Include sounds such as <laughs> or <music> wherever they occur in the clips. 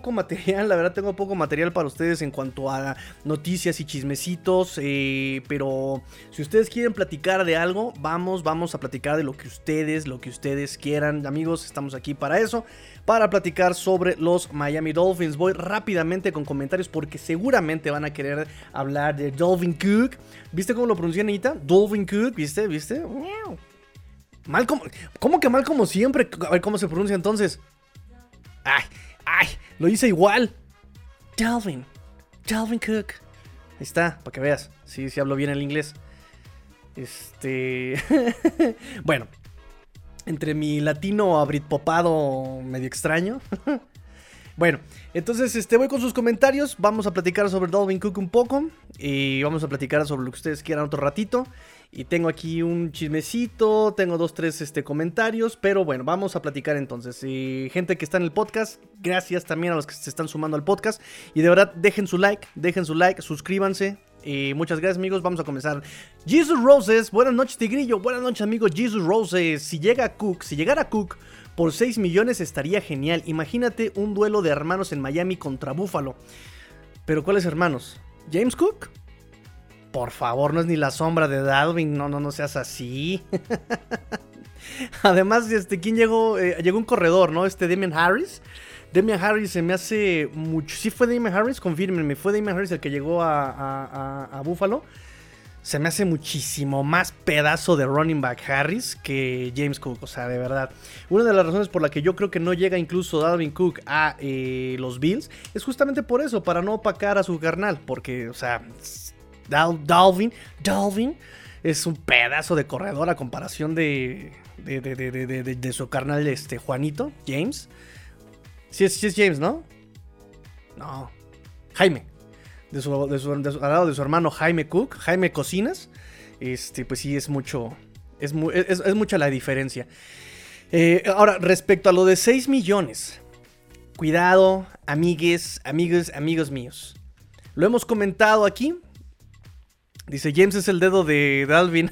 poco, material, la verdad tengo poco material para ustedes en cuanto a noticias y chismecitos, eh, pero si ustedes quieren platicar de algo, vamos, vamos a platicar de lo que ustedes, lo que ustedes quieran, amigos, estamos aquí para eso, para platicar sobre los Miami Dolphins. Voy rápidamente con comentarios porque seguramente van a querer hablar de Dolphin Cook. ¿Viste cómo lo pronuncia Anita? Dolphin Cook, ¿viste? ¿Viste? Mal como, ¿Cómo que mal como siempre? A ver cómo se pronuncia entonces. Ay, ay, lo hice igual. Dalvin, Dalvin Cook. Ahí está, para que veas. Sí, sí hablo bien el inglés. Este. <laughs> bueno, entre mi latino abritpopado medio extraño. <laughs> bueno, entonces este, voy con sus comentarios. Vamos a platicar sobre Dalvin Cook un poco. Y vamos a platicar sobre lo que ustedes quieran otro ratito. Y tengo aquí un chismecito, tengo dos, tres este, comentarios, pero bueno, vamos a platicar entonces. Y gente que está en el podcast, gracias también a los que se están sumando al podcast. Y de verdad, dejen su like, dejen su like, suscríbanse. Y muchas gracias amigos, vamos a comenzar. Jesus Roses, buenas noches Tigrillo, buenas noches amigos Jesus Roses. Si llega Cook, si llegara Cook por 6 millones estaría genial. Imagínate un duelo de hermanos en Miami contra Buffalo. Pero ¿cuáles hermanos? ¿James Cook? Por favor, no es ni la sombra de Dalvin. No, no, no seas así. <laughs> Además, este, ¿quién llegó? Eh, llegó un corredor, ¿no? Este Damian Harris. Damian Harris se me hace mucho. ¿Sí fue Damian Harris? Confírmenme. ¿Fue Damian Harris el que llegó a, Buffalo? Se me hace muchísimo más pedazo de running back Harris que James Cook. O sea, de verdad. Una de las razones por la que yo creo que no llega incluso Dalvin Cook a eh, los Bills es justamente por eso, para no opacar a su carnal. Porque, o sea, Dalvin, Dalvin es un pedazo de corredor a comparación de, de, su carnal este, Juanito, James. Sí es, es, James, ¿no? No. Jaime. De su, de su, al lado de su hermano Jaime Cook, Jaime Cocinas. Este, pues sí, es mucho. Es, es, mucha la diferencia. Eh, ahora, respecto a lo de 6 millones. Cuidado, amigues, amigos, amigos míos. Lo hemos comentado aquí. Dice, James es el dedo de Dalvin.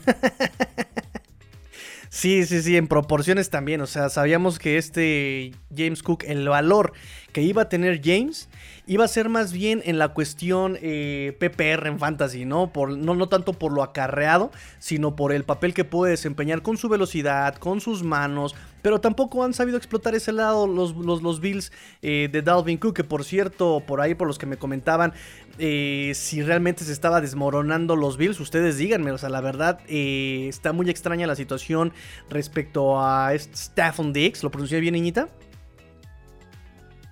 <laughs> sí, sí, sí, en proporciones también. O sea, sabíamos que este James Cook, el valor que iba a tener James, iba a ser más bien en la cuestión eh, PPR en Fantasy, ¿no? Por, no, tanto por lo acarreado, sino por el papel que puede desempeñar con su velocidad, con sus manos, pero tampoco han sabido explotar ese lado los, los, Bills eh, de Dalvin Cook, que por cierto, por ahí por los que me comentaban, eh, si realmente se estaba desmoronando los Bills, ustedes díganme, o sea, la verdad eh, está muy extraña la situación respecto a Stephen Dix, ¿lo pronuncié bien, niñita?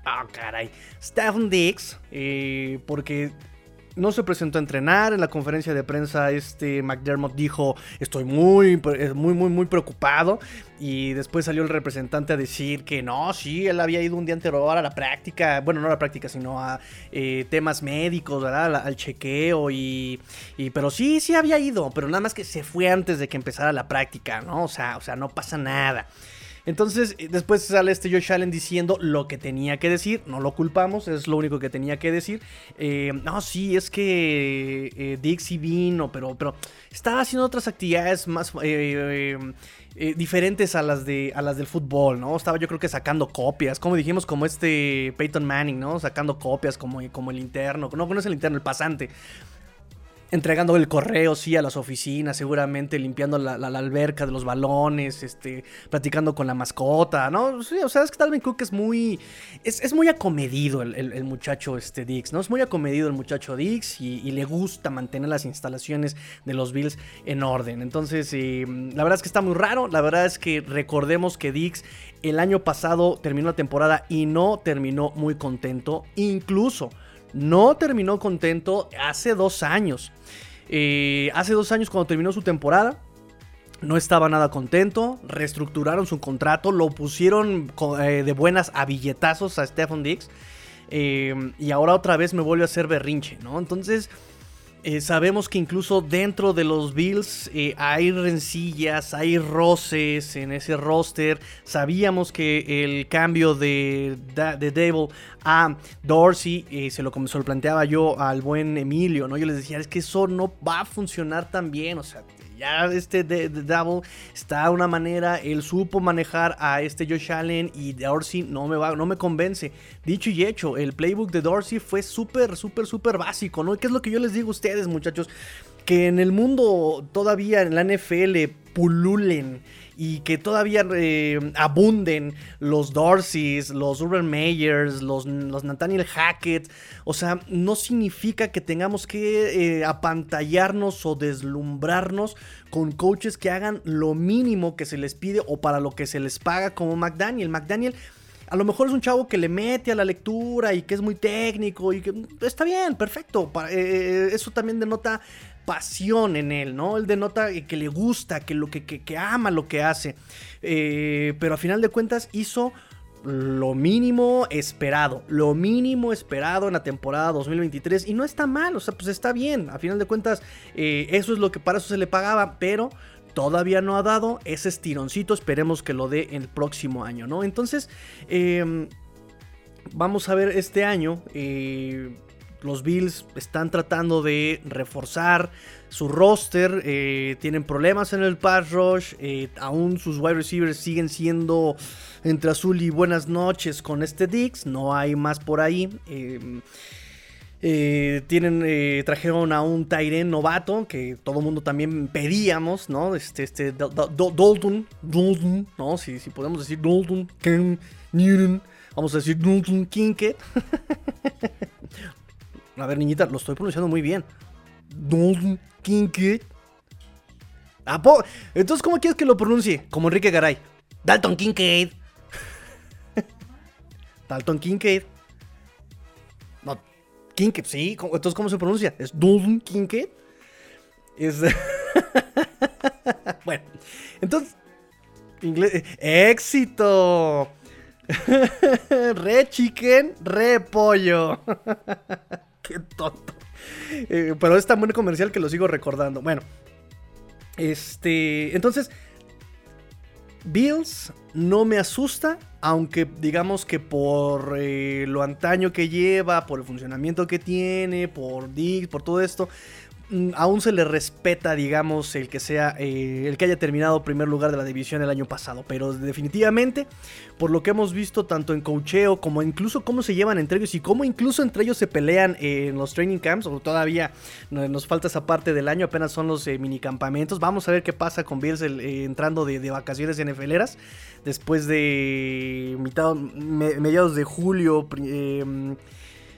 Ah, caray. Stephen Dix, porque no se presentó a entrenar. En la conferencia de prensa, este McDermott dijo: Estoy muy, muy, muy, muy preocupado. Y después salió el representante a decir que no, sí, él había ido un día anterior a la práctica. Bueno, no a la práctica, sino a eh, temas médicos, ¿verdad? Al, chequeo. Y, Pero sí, sí había ido. Pero nada más que se fue antes de que empezara la práctica, ¿no? O sea, o sea no pasa nada. Entonces, eh, después sale este Josh Allen diciendo lo que tenía que decir. No lo culpamos, es lo único que tenía que decir. Eh, no, sí, es que eh, Dixie vino, pero, pero estaba haciendo otras actividades más diferentes a las, de, a las del fútbol, ¿no? Estaba yo creo que sacando copias, como dijimos, como este Peyton Manning, ¿no? Sacando copias como, como el interno. No, no es el interno, el pasante entregando el correo, sí, a las oficinas, seguramente limpiando la, alberca de los balones, este, platicando con la mascota, ¿no? Sí, o sea, es que Dalvin Cook es muy, es, muy acomedido el, muchacho este Dix, ¿no? Es muy acomedido el muchacho Dix y, le gusta mantener las instalaciones de los Bills en orden. Entonces, eh, la verdad es que está muy raro, la verdad es que recordemos que Dix el año pasado terminó la temporada y no terminó muy contento, incluso no terminó contento hace dos años. Eh, hace dos años cuando terminó su temporada, no estaba nada contento, reestructuraron su contrato, lo pusieron eh, de buenas a billetazos a Stephen Dix. Eh, y ahora otra vez me vuelve a hacer berrinche, ¿no? Entonces, eh, sabemos que incluso dentro de los Bills eh, hay rencillas, hay roces en ese roster. Sabíamos que el cambio de, de Devil a Dorsey eh, se, lo, se lo planteaba yo al buen Emilio, ¿no? Yo les decía, es que eso no va a funcionar tan bien, o sea, Ya este de, Double está de una manera, él supo manejar a este Josh Allen y Dorsey no me va, no me convence. Dicho y hecho, el playbook de Dorsey fue súper, súper, súper básico, ¿no? ¿Qué es lo que yo les digo a ustedes, muchachos? Que en el mundo todavía en la NFL pululen y que todavía eh, abunden los Dorseys, los Urban Meyers, los, los, Nathaniel Hackett. O sea, no significa que tengamos que eh, apantallarnos o deslumbrarnos con coaches que hagan lo mínimo que se les pide o para lo que se les paga como McDaniel. McDaniel a lo mejor es un chavo que le mete a la lectura y que es muy técnico y que está bien, perfecto. Eh, eso también denota pasión en él, ¿no? Él denota que le gusta, que, lo, que, ama lo que hace. Eh, pero a final de cuentas hizo lo mínimo esperado, lo mínimo esperado en la temporada 2023 y no está mal, o sea, pues está bien, a final de cuentas eh, eso es lo que para eso se le pagaba, pero todavía no ha dado ese estironcito, esperemos que lo dé el próximo año, ¿no? Entonces, em, vamos a ver este año, eh, los Bills están tratando de reforzar su roster, eh, tienen problemas en el pass rush, eh, aún sus wide receivers siguen siendo entre azul y buenas noches con este Dix, no hay más por ahí. Eh, tienen, trajeron a un Tyren novato que todo mundo también pedíamos, ¿no? Este, este Dalton, ¿no? Si, si podemos decir Dalton, Newton, vamos a decir Dalton Kincaid. <laughs> A ver, niñita, lo estoy pronunciando muy bien. Dalton Kincaid. Entonces, ¿cómo quieres que lo pronuncie? Como Enrique Garay. Dalton Kincaid. <laughs> Dalton Kincaid. No, Kincaid, sí. Entonces, ¿cómo se pronuncia? ¿Es Dalton Kincaid? Es... <laughs> bueno, entonces... ¡Éxito! <laughs> re chicken, re pollo. Qué tonto. Eh, pero es tan buen comercial que lo sigo recordando. Bueno. Este. Entonces. Bills no me asusta. Aunque digamos que por eh, lo antaño que lleva, por el funcionamiento que tiene, por Dig, por todo esto, aún se le respeta, digamos, el que sea eh, el que haya terminado primer lugar de la división el año pasado. Pero definitivamente, por lo que hemos visto tanto en cocheo como incluso cómo se llevan entre ellos y cómo incluso entre ellos se pelean en los training camps, o todavía nos falta esa parte del año, apenas son los eh, minicampamentos. Vamos a ver qué pasa con Bills eh, entrando de, de, vacaciones NFLeras después de mitad, mediados de julio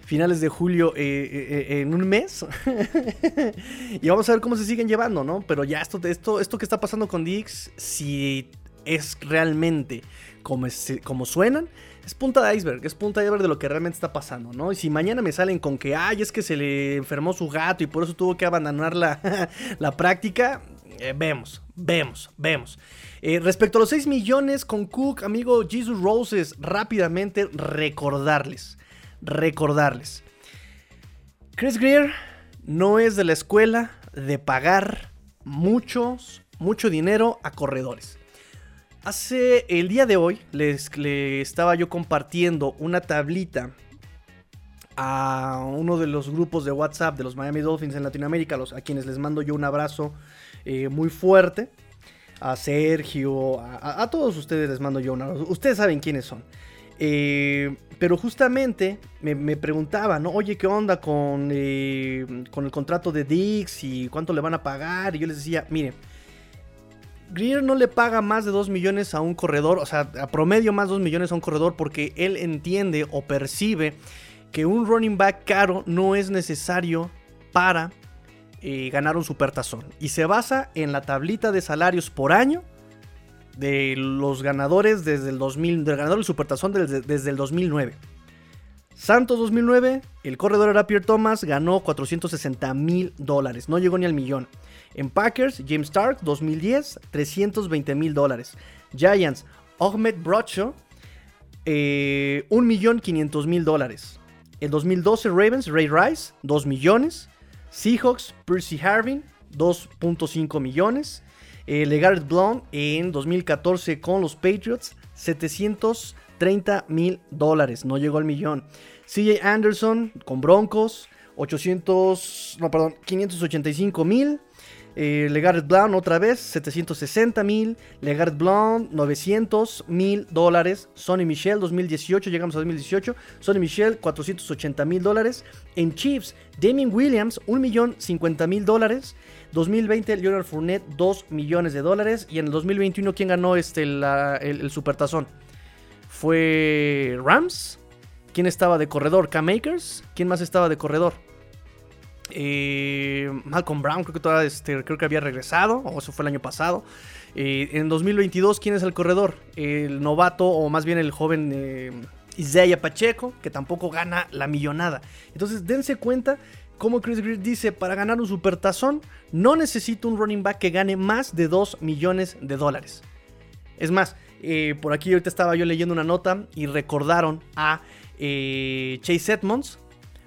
finales de julio eh, eh, eh, en un mes. <laughs> y vamos a ver cómo se siguen llevando, ¿no? Pero ya esto, esto, esto que está pasando con Dix, si es realmente como, como suenan, es punta de iceberg, es punta de iceberg de lo que realmente está pasando, ¿no? Y si mañana me salen con que, ay, es que se le enfermó su gato y por eso tuvo que abandonar la, <laughs> la práctica, vemos, vemos, vemos. respecto a los 6 millones con Cook, amigo Jesus Roses, rápidamente recordarles recordarles. Chris Greer no es de la escuela de pagar muchos, mucho dinero a corredores. Hace el día de hoy les, estaba yo compartiendo una tablita a uno de los grupos de WhatsApp de los Miami Dolphins en Latinoamérica, los, a quienes les mando yo un abrazo eh, muy fuerte. A Sergio, a, a, todos ustedes les mando yo un abrazo. Ustedes saben quiénes son. Eh, pero justamente me, preguntaba, ¿no? Oye, ¿qué onda con, eh, con el contrato de Dix y cuánto le van a pagar? Y yo les decía, mire, Greer no le paga más de 2 millones a un corredor, o sea, a promedio más de 2 millones a un corredor porque él entiende o percibe que un running back caro no es necesario para eh, ganar un supertazón. Y se basa en la tablita de salarios por año de los ganadores desde el 2000, del ganador del desde, desde el 2009. Santos 2009, el corredor era Pierre Thomas, ganó 460 mil dólares, no llegó ni al millón. En Packers, James Stark 2010, 320 mil dólares. Giants, Ahmed Brocho, eh, 1 millón 500 mil dólares. En 2012, Ravens, Ray Rice, 2 millones. Seahawks, Percy Harvin, 2.5 millones. Eh, LeGarrette Blount en 2014 con los Patriots, 730 mil dólares, no llegó al millón. CJ Anderson con Broncos, 800, no, perdón, 585 mil. Eh, Legarrette Blount otra vez, 760 mil. Legarrette Blount, 900 mil dólares. Sonny Michel, 2018, llegamos a 2018. Sonny Michel, 480 mil dólares. En Chiefs, Damien Williams, 1 millón 50 mil dólares. 2020, Leonard Fournette, 2 millones de dólares. Y en el 2021, ¿quién ganó este, el, el Supertazón? Fue Rams. ¿Quién estaba de corredor? Cam Akers. ¿Quién más estaba de corredor? Eh, Malcolm Brown, creo que, todavía, este, creo que había regresado, o eso fue el año pasado. Eh, en 2022, ¿quién es el corredor? El novato, o más bien el joven eh, Isaiah Pacheco, que tampoco gana la millonada. Entonces, dense cuenta como Chris Greer dice, para ganar un supertazón no necesito un running back que gane más de 2 millones de dólares. Es más, eh, por aquí ahorita estaba yo leyendo una nota y recordaron a Chase Edmonds,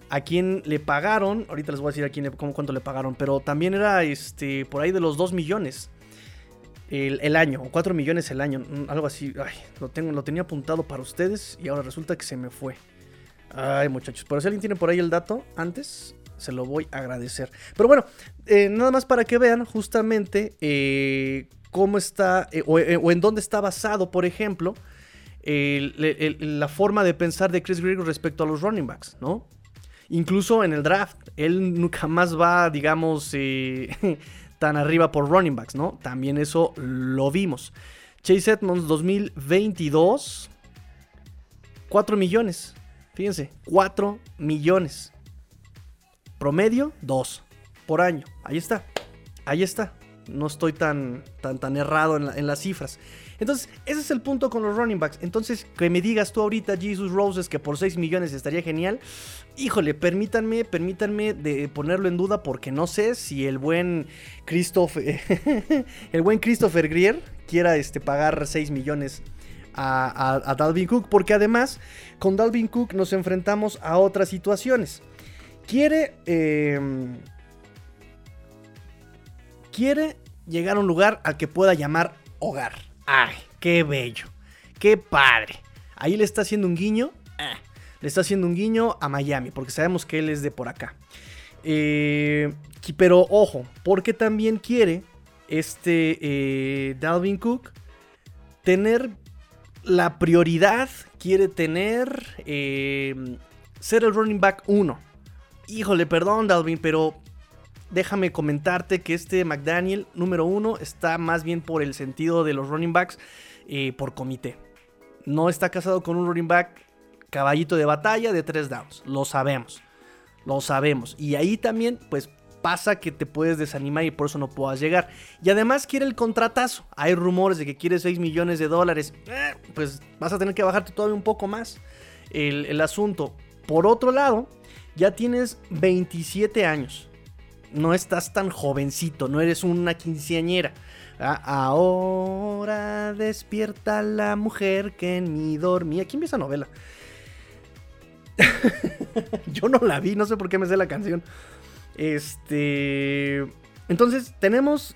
a quien le pagaron, ahorita les voy a decir a quién, cómo, cuánto le pagaron, pero también era este, por ahí de los 2 millones el, año, o 4 millones el año, algo así. Lo, tengo, lo tenía apuntado para ustedes y ahora resulta que se me fue. Ay, muchachos, pero si alguien tiene por ahí el dato antes, se lo voy a agradecer. Pero bueno, eh, nada más para que vean justamente eh, cómo está, eh, o, en dónde está basado, por ejemplo, la forma de pensar de Chris Gregory respecto a los running backs, ¿no? Incluso en el draft, él nunca más va, digamos, <laughs> tan arriba por running backs, ¿no? También eso lo vimos. Chase Edmonds 2022, 4 millones. Fíjense, 4 millones. Promedio, 2 por año. Ahí está. Ahí está. No estoy tan, tan, tan errado en, las cifras. Entonces, ese es el punto con los running backs. Entonces, que me digas tú ahorita, Jesus Roses, que por 6 millones estaría genial. Híjole, permítanme, permítanme de ponerlo en duda porque no sé si el buen Christopher, <laughs> el buen Christopher Grier quiera este, pagar 6 millones a, Dalvin Cook, porque además con Dalvin Cook nos enfrentamos a otras situaciones. Quiere, em, quiere llegar a un lugar al que pueda llamar hogar. ¡Ay, qué bello! ¡Qué padre! Ahí le está haciendo un guiño. Eh, le está haciendo un guiño a Miami, porque sabemos que él es de por acá. Eh, pero ojo, porque también quiere este eh, Dalvin Cook tener la prioridad, quiere tener ser el running back 1. Híjole, perdón Dalvin, pero déjame comentarte que este McDaniel número uno está más bien por el sentido de los running backs eh, por comité. No está casado con un running back caballito de batalla de tres downs. Lo sabemos. Lo sabemos. Y ahí también, pues pasa que te puedes desanimar y por eso no puedas llegar. Y además quiere el contratazo. Hay rumores de que quiere 6 millones de dólares. Eh, pues vas a tener que bajarte todavía un poco más el, el asunto. Por otro lado, ya tienes 27 años no estás tan jovencito, no eres una quinceañera. Ah, ahora despierta la mujer que en mí dormía. ¿Quién ve esa novela? <laughs> Yo no la vi, no sé por qué me sé la canción. Este. Entonces, tenemos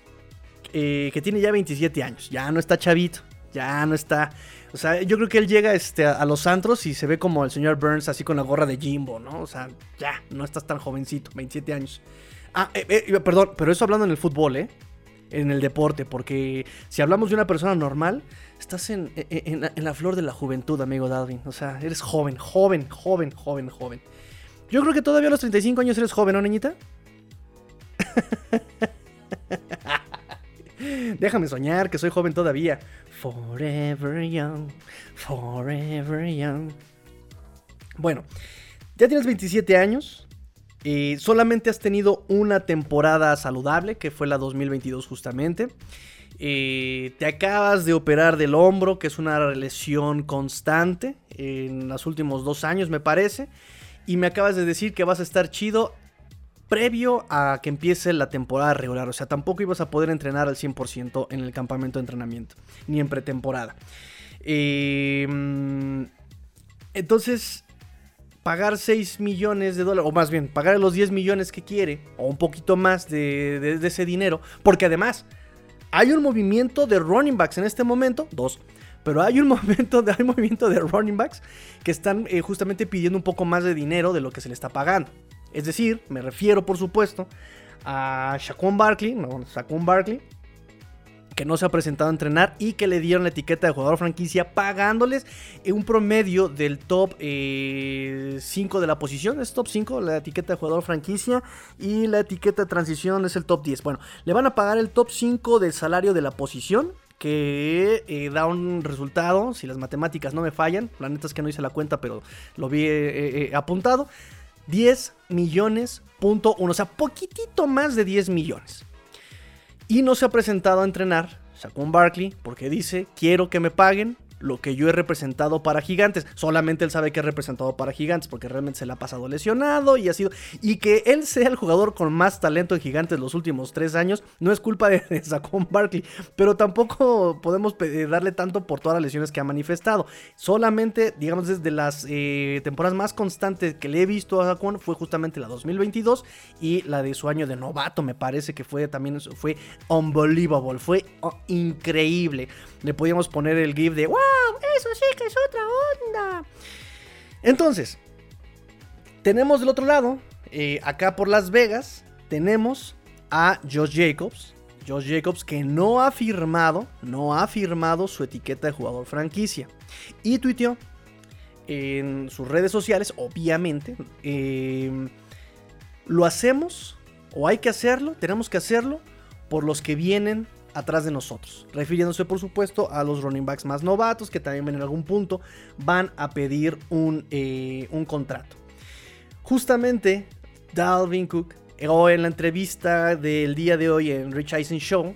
eh, que tiene ya 27 años. Ya no está chavito. Ya no está. O sea, yo creo que él llega este, a los antros y se ve como el señor Burns así con la gorra de Jimbo, ¿no? O sea, ya, no estás tan jovencito, 27 años. Ah, eh, eh, perdón, pero eso hablando en el fútbol, ¿eh? En el deporte, porque si hablamos de una persona normal, estás en, la flor de la juventud, amigo Dalvin. O sea, eres joven, joven, joven, joven, joven. Yo creo que todavía a los 35 años eres joven, ¿no, niñita? <laughs> Déjame soñar que soy joven todavía. Forever young, forever young. Bueno, ya tienes 27 años solamente has tenido una temporada saludable, que fue la 2022 justamente. te acabas de operar del hombro, que es una lesión constante en los últimos dos años, me parece. Y me acabas de decir que vas a estar chido previo a que empiece la temporada regular. O sea, tampoco ibas a poder entrenar al 100% en el campamento de entrenamiento, ni en pretemporada. Em, entonces, pagar 6 millones de dólares, o más bien, pagar los 10 millones que quiere, o un poquito más de, ese dinero, porque además hay un movimiento de running backs en este momento, dos, pero hay un, <laughs> momento hay movimiento de running backs que están eh, justamente pidiendo un poco más de dinero de lo que se le está pagando. Es decir, me refiero por supuesto a Shaquon Barkley, no, Shaquon Barkley, que no se ha presentado a entrenar y que le dieron la etiqueta de jugador franquicia pagándoles un promedio del top 5 eh, de la posición, es top 5 la etiqueta de jugador franquicia y la etiqueta de transición es el top 10. Bueno, le van a pagar el top 5 del salario de la posición que eh, da un resultado, si las matemáticas no me fallan, la neta es que no hice la cuenta, pero lo vi eh, apuntado, 10 millones punto uno, o sea, poquitito más de 10 millones. Y no se ha presentado a entrenar Saquon Barkley porque dice, quiero que me paguen lo que yo he representado para Gigantes. Solamente él sabe que ha representado para Gigantes porque realmente se le ha pasado lesionado y ha sido... Y que él sea el jugador con más talento en Gigantes los últimos tres años no es culpa de, <laughs> de Barkley, pero tampoco podemos darle tanto por todas las lesiones que ha manifestado. Solamente, digamos, desde las eh, temporadas más constantes que le he visto a Saquon fue justamente la 2022 y la de su año de novato, me parece que fue también, fue unbelievable, fue oh, increíble. Le podíamos poner el GIF de ¡Wow! Eso sí que es otra onda. Entonces, tenemos del otro lado, eh, acá por Las Vegas, tenemos a Josh Jacobs. Josh Jacobs que no ha firmado, no ha firmado su etiqueta de jugador franquicia. Y tuiteó en sus redes sociales, obviamente, eh, lo hacemos, o hay que hacerlo, tenemos que hacerlo por los que vienen atrás de nosotros. Refiriéndose, por supuesto, a los running backs más novatos que también en algún punto van a pedir un, eh, un contrato. Justamente, Dalvin Cook, o en la entrevista del día de hoy en Rich Eisen Show,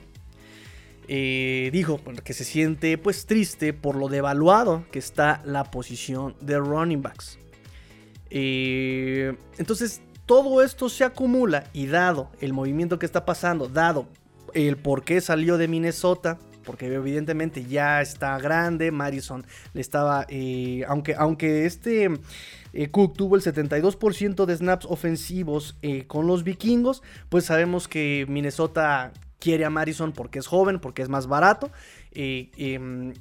eh, dijo que se siente pues triste por lo devaluado que está la posición de running backs. Eh, entonces todo esto se acumula y dado el movimiento que está pasando, dado el por qué salió de Minnesota, porque evidentemente ya está grande, Madison le estaba, eh, aunque, aunque este eh, Cook tuvo el 72% de snaps ofensivos eh, con los vikingos, pues sabemos que Minnesota quiere a Madison porque es joven, porque es más barato. Em,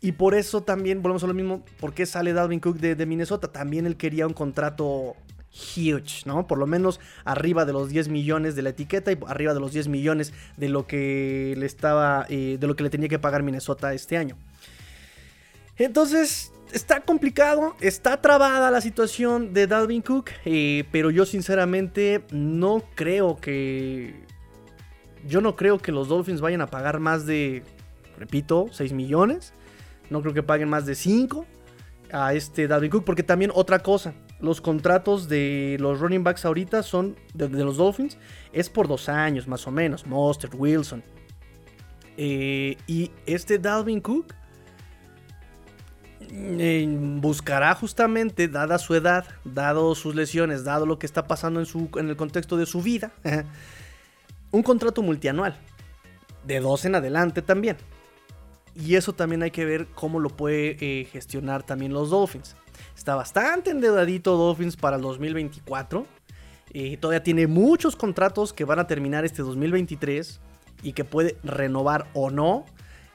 y por eso también, volvemos a lo mismo, ¿por qué sale Dalvin Cook de Minnesota? También él quería un contrato huge, ¿no? Por lo menos arriba de los 10 millones de la etiqueta y arriba de los 10 millones de lo que le estaba, eh, de lo que le tenía que pagar Minnesota este año. Entonces, está complicado, está trabada la situación de Dalvin Cook, eh, pero yo sinceramente no creo que... Yo no creo que los Dolphins vayan a pagar más de, repito, 6 millones. No creo que paguen más de 5 a este Dalvin Cook, porque también otra cosa, los contratos de los running backs ahorita son de, los Dolphins es por dos años más o menos. Monster, Wilson. Eh, y este Dalvin Cook eh, buscará justamente, dada su edad, dado sus lesiones, dado lo que está pasando en, su, en el contexto de su vida, <laughs> un contrato multianual. De dos en adelante también. Y eso también hay que ver cómo lo puede eh, gestionar también los Dolphins. Está bastante endeudadito Dolphins para el 2024. Eh, todavía tiene muchos contratos que van a terminar este 2023 y que puede renovar o no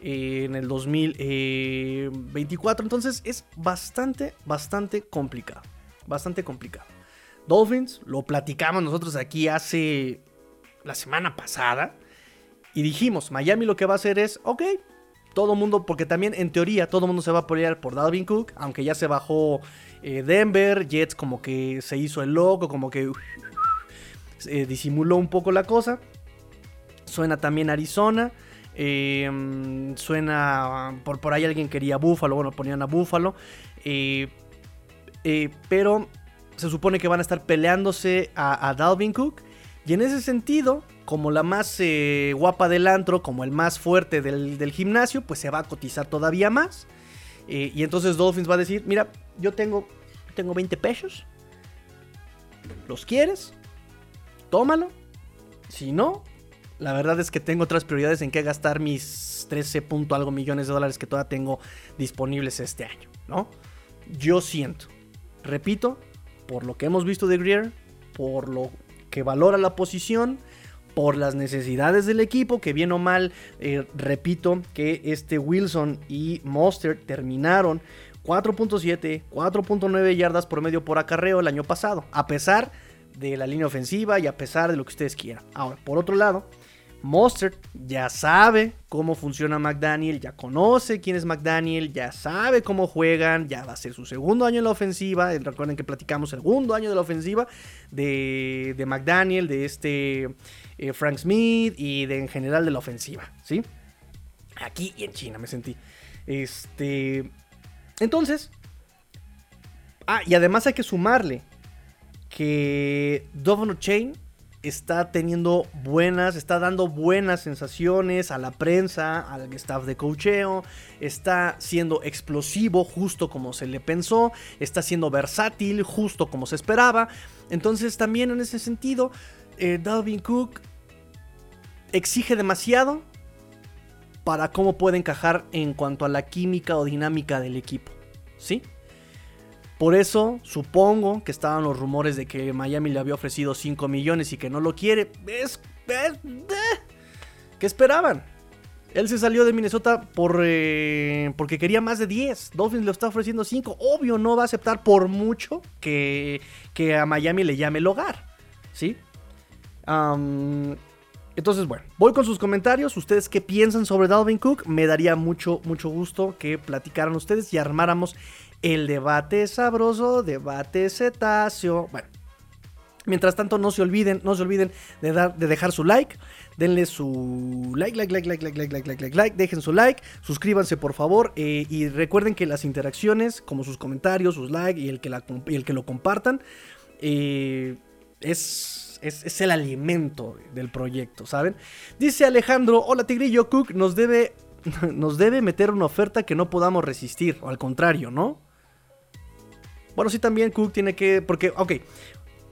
eh, en el 2024. Entonces es bastante, bastante complicado. Bastante complicado. Dolphins, lo platicamos nosotros aquí hace la semana pasada. Y dijimos, Miami lo que va a hacer es, ok, todo mundo, porque también en teoría todo mundo se va a pelear por Dalvin Cook, aunque ya se bajó eh, Denver, Jets como que se hizo el loco, como que eh, disimuló un poco la cosa. Suena también Arizona. Em, suena. Por, por ahí alguien quería Buffalo. Bueno, ponían a Buffalo. Eh, pero se supone que van a estar peleándose a, a Dalvin Cook. Y en ese sentido, como la más eh, guapa del antro, como el más fuerte del, gimnasio, pues se va a cotizar todavía más. Eh, y entonces Dolphins va a decir, mira, yo tengo, tengo 20 pesos. ¿Los quieres? Tómalo. Si no, la verdad es que tengo otras prioridades en qué gastar mis 13 punto algo millones de dólares que todavía tengo disponibles este año, ¿no? Yo siento, repito, por lo que hemos visto de Greer, por lo que valora la posición, por las necesidades del equipo, que bien o mal, eh, repito, que este Wilson y Monster terminaron 4.7, 4.9 yardas por medio por acarreo el año pasado, a pesar de la línea ofensiva y a pesar de lo que ustedes quieran. Ahora, por otro lado, Mostert ya sabe cómo funciona McDaniel, ya conoce quién es McDaniel, ya sabe cómo juegan, ya va a ser su segundo año en la ofensiva. Recuerden que platicamos el segundo año de la ofensiva de, de McDaniel, de este eh, Frank Smith y de en general de la ofensiva, ¿sí? Aquí y en China me sentí. Este. Entonces. Ah, y además hay que sumarle que Dovon Chain está teniendo buenas, está dando buenas sensaciones a la prensa, al staff de cocheo, está siendo explosivo justo como se le pensó, está siendo versátil justo como se esperaba. Entonces también en ese sentido, eh, Dalvin Cook exige demasiado para cómo puede encajar en cuanto a la química o dinámica del equipo. ¿Sí? Por eso supongo que estaban los rumores de que Miami le había ofrecido 5 millones y que no lo quiere. Es, ¿Qué esperaban? Él se salió de Minnesota por, eh, porque quería más de 10. Dolphins le está ofreciendo 5. Obvio no va a aceptar por mucho que, que a Miami le llame el hogar. ¿Sí? entonces, bueno, voy con sus comentarios. ¿Ustedes qué piensan sobre Dalvin Cook? Me daría mucho, mucho gusto que platicaran ustedes y armáramos el debate sabroso, debate cetáceo. Bueno, mientras tanto no se olviden, no se olviden de, dar, de dejar su like. Denle su like, like, like, like, like, like, like, like, like, like. Dejen su like. Suscríbanse, por favor. Eh, y recuerden que las interacciones, como sus comentarios, sus likes y el que, la, y el que lo compartan, eh, es, es, es, el alimento del proyecto, ¿saben? Dice Alejandro, hola Tigrillo, Cook nos debe, <laughs> nos debe meter una oferta que no podamos resistir, o al contrario, ¿no? Bueno, sí, también Cook tiene que. Porque, ok.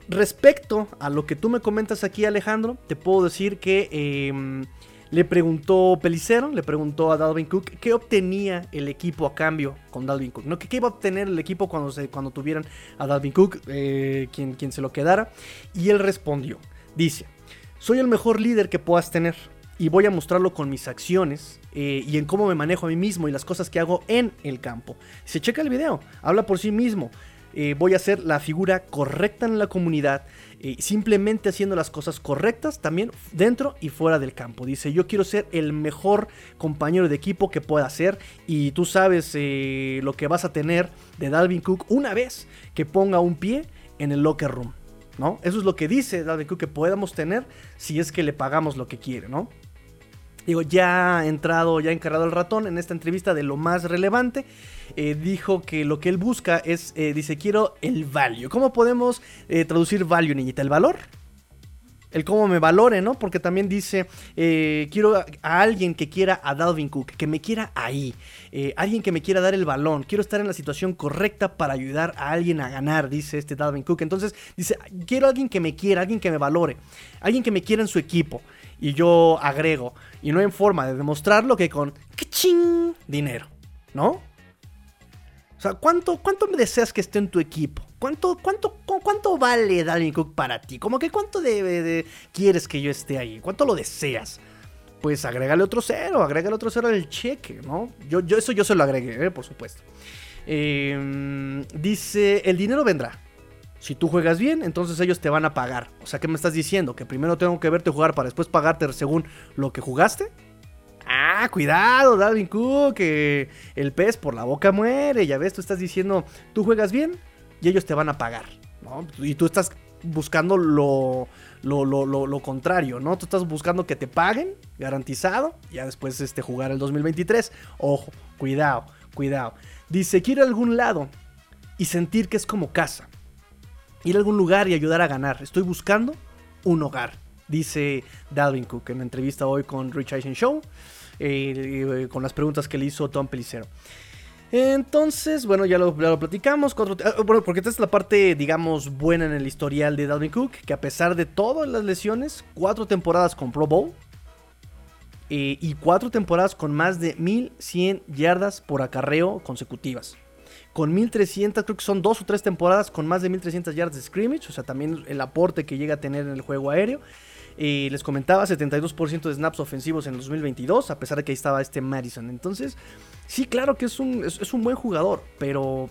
Respecto a lo que tú me comentas aquí, Alejandro, te puedo decir que em, le preguntó Pelicero, le preguntó a Dalvin Cook qué obtenía el equipo a cambio con Dalvin Cook. ¿no? ¿Qué, iba a obtener el equipo cuando, se, cuando tuvieran a Dalvin Cook, eh, quien, quien se lo quedara? Y él respondió: Dice, soy el mejor líder que puedas tener y voy a mostrarlo con mis acciones eh, y en cómo me manejo a mí mismo y las cosas que hago en el campo. Se checa el video, habla por sí mismo. Eh, voy a ser la figura correcta en la comunidad, eh, simplemente haciendo las cosas correctas también dentro y fuera del campo. Dice, yo quiero ser el mejor compañero de equipo que pueda ser y tú sabes eh, lo que vas a tener de Dalvin Cook una vez que ponga un pie en el locker room. ¿No? Eso es lo que dice Dalvin Cook que podamos tener si es que le pagamos lo que quiere, ¿no? Digo, ya ha entrado, ya ha encargado el ratón en esta entrevista de lo más relevante. Eh, dijo que lo que él busca es, eh, dice, quiero el value. ¿Cómo podemos eh, traducir value, niñita? ¿El valor? El cómo me valore, ¿no? Porque también dice, quiero a, alguien que quiera a Dalvin Cook, que me quiera ahí. alguien que me quiera dar el balón. Quiero estar en la situación correcta para ayudar a alguien a ganar, dice este Dalvin Cook. Entonces dice, quiero a alguien que me quiera, alguien que me valore. Alguien que me quiera en su equipo y yo agrego. Y no hay forma de demostrarlo que con dinero, ¿no? O sea, ¿cuánto, ¿cuánto deseas que esté en tu equipo? ¿Cuánto, cuánto, cuánto vale Dalvin Cook para ti? Como que cuánto de, quieres que yo esté ahí? ¿Cuánto lo deseas? Pues agrégale otro cero, agrégale otro cero al cheque, ¿no? Yo, yo eso yo se lo agregué, ¿eh? por supuesto. Em, dice, el dinero vendrá. Si tú juegas bien, entonces ellos te van a pagar. O sea, ¿qué me estás diciendo? ¿Que primero tengo que verte jugar para después pagarte según lo que jugaste? Ah, cuidado, Dalvin Cook, que el pez por la boca muere. Ya ves, tú estás diciendo, tú juegas bien y ellos te van a pagar. ¿no? Y tú estás buscando lo, lo, lo, contrario, ¿no? Tú estás buscando que te paguen, garantizado, ya después este, jugar el 2023. Ojo, cuidado, cuidado. Dice, quiero ir a algún lado y sentir que es como casa ir a algún lugar y ayudar a ganar. Estoy buscando un hogar, dice Dalvin Cook en la entrevista hoy con Rich Eisen Show, con las preguntas que le hizo Tom Pelicero. Entonces, bueno, ya lo, platicamos. Ah, porque esta es la parte, digamos, buena en el historial de Dalvin Cook, que a pesar de todas las lesiones, cuatro temporadas con Pro Bowl eh, y cuatro temporadas con más de 1100 yardas por acarreo consecutivas con 1300, creo que son dos o tres temporadas con más de 1300 yards de scrimmage, o sea, también el aporte que llega a tener en el juego aéreo. Les comentaba, 72% de snaps ofensivos en el 2022, a pesar de que ahí estaba este Madison. Entonces, sí, claro que es un, es, un buen jugador, pero,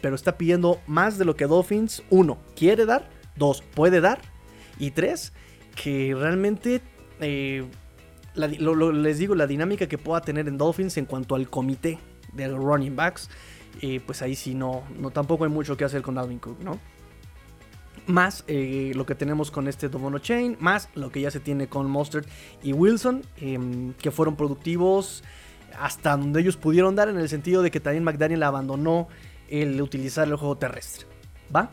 pero está pidiendo más de lo que Dolphins, uno, quiere dar, dos, puede dar. Y tres, que realmente, eh, les digo, la dinámica que pueda tener en Dolphins en cuanto al comité de running backs, eh, pues ahí sí no, no, tampoco hay mucho que hacer con Alvin Cook, ¿no? Más eh, lo que tenemos con este Domono Chain, más lo que ya se tiene con Mustard y Wilson, em, que fueron productivos hasta donde ellos pudieron dar, en el sentido de que también McDaniel abandonó el utilizar el juego terrestre. ¿Va?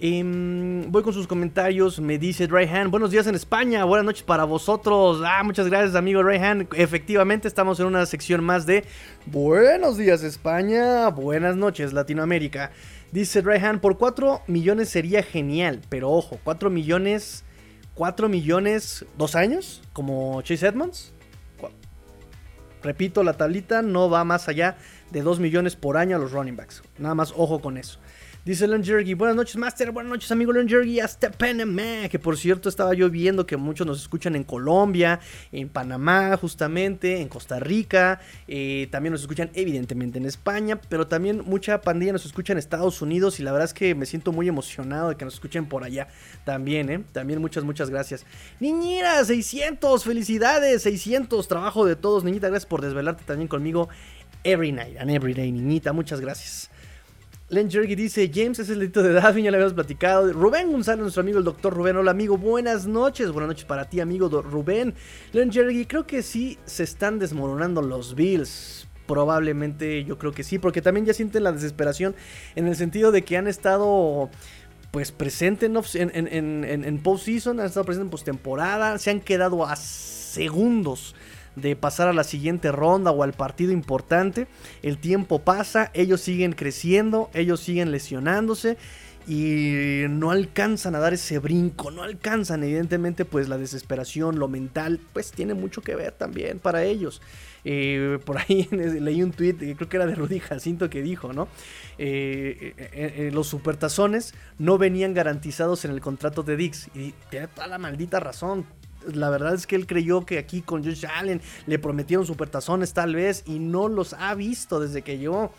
Em, voy con sus comentarios. Me dice Rayhan, buenos días en España, buenas noches para vosotros. Ah, muchas gracias, amigo Rayhan. Efectivamente, estamos en una sección más de Buenos días, España. Buenas noches, Latinoamérica. Dice Rayhan, por 4 millones sería genial, pero ojo, 4 millones. 4 millones, ¿dos años? Como Chase Edmonds. Repito, la tablita no va más allá de 2 millones por año a los running backs. Nada más ojo con eso. Dice Jergy, buenas noches Master, buenas noches amigo Len Jergy, hasta Panamá, que por cierto estaba yo viendo que muchos nos escuchan en Colombia, en Panamá justamente, en Costa Rica, eh, también nos escuchan evidentemente en España, pero también mucha pandilla nos escucha en Estados Unidos y la verdad es que me siento muy emocionado de que nos escuchen por allá también, ¿eh? También muchas, muchas gracias. Niñera, 600, felicidades, 600, trabajo de todos, niñita, gracias por desvelarte también conmigo every night and every day, niñita, muchas gracias. Len Jergy dice, James es el dedito de Darwin, ya le habíamos platicado. Rubén González, nuestro amigo el doctor Rubén. Hola amigo, buenas noches. Buenas noches para ti amigo Rubén. Len Jergy, creo que sí se están desmoronando los Bills. Probablemente yo creo que sí, porque también ya sienten la desesperación en el sentido de que han estado pues presentes en, en, en, en postseason, han estado presentes en postemporada, se han quedado a segundos de pasar a la siguiente ronda o al partido importante. El tiempo pasa, ellos siguen creciendo, ellos siguen lesionándose y no alcanzan a dar ese brinco, no alcanzan, evidentemente pues la desesperación, lo mental, pues tiene mucho que ver también para ellos. Eh, por ahí leí un tweet, creo que era de Rudy Jacinto que dijo, ¿no? Eh, eh, los supertazones no venían garantizados en el contrato de Dix. Y tiene toda la maldita razón la verdad es que él creyó que aquí con Josh Allen le prometieron supertazones tal vez y no los ha visto desde que llegó.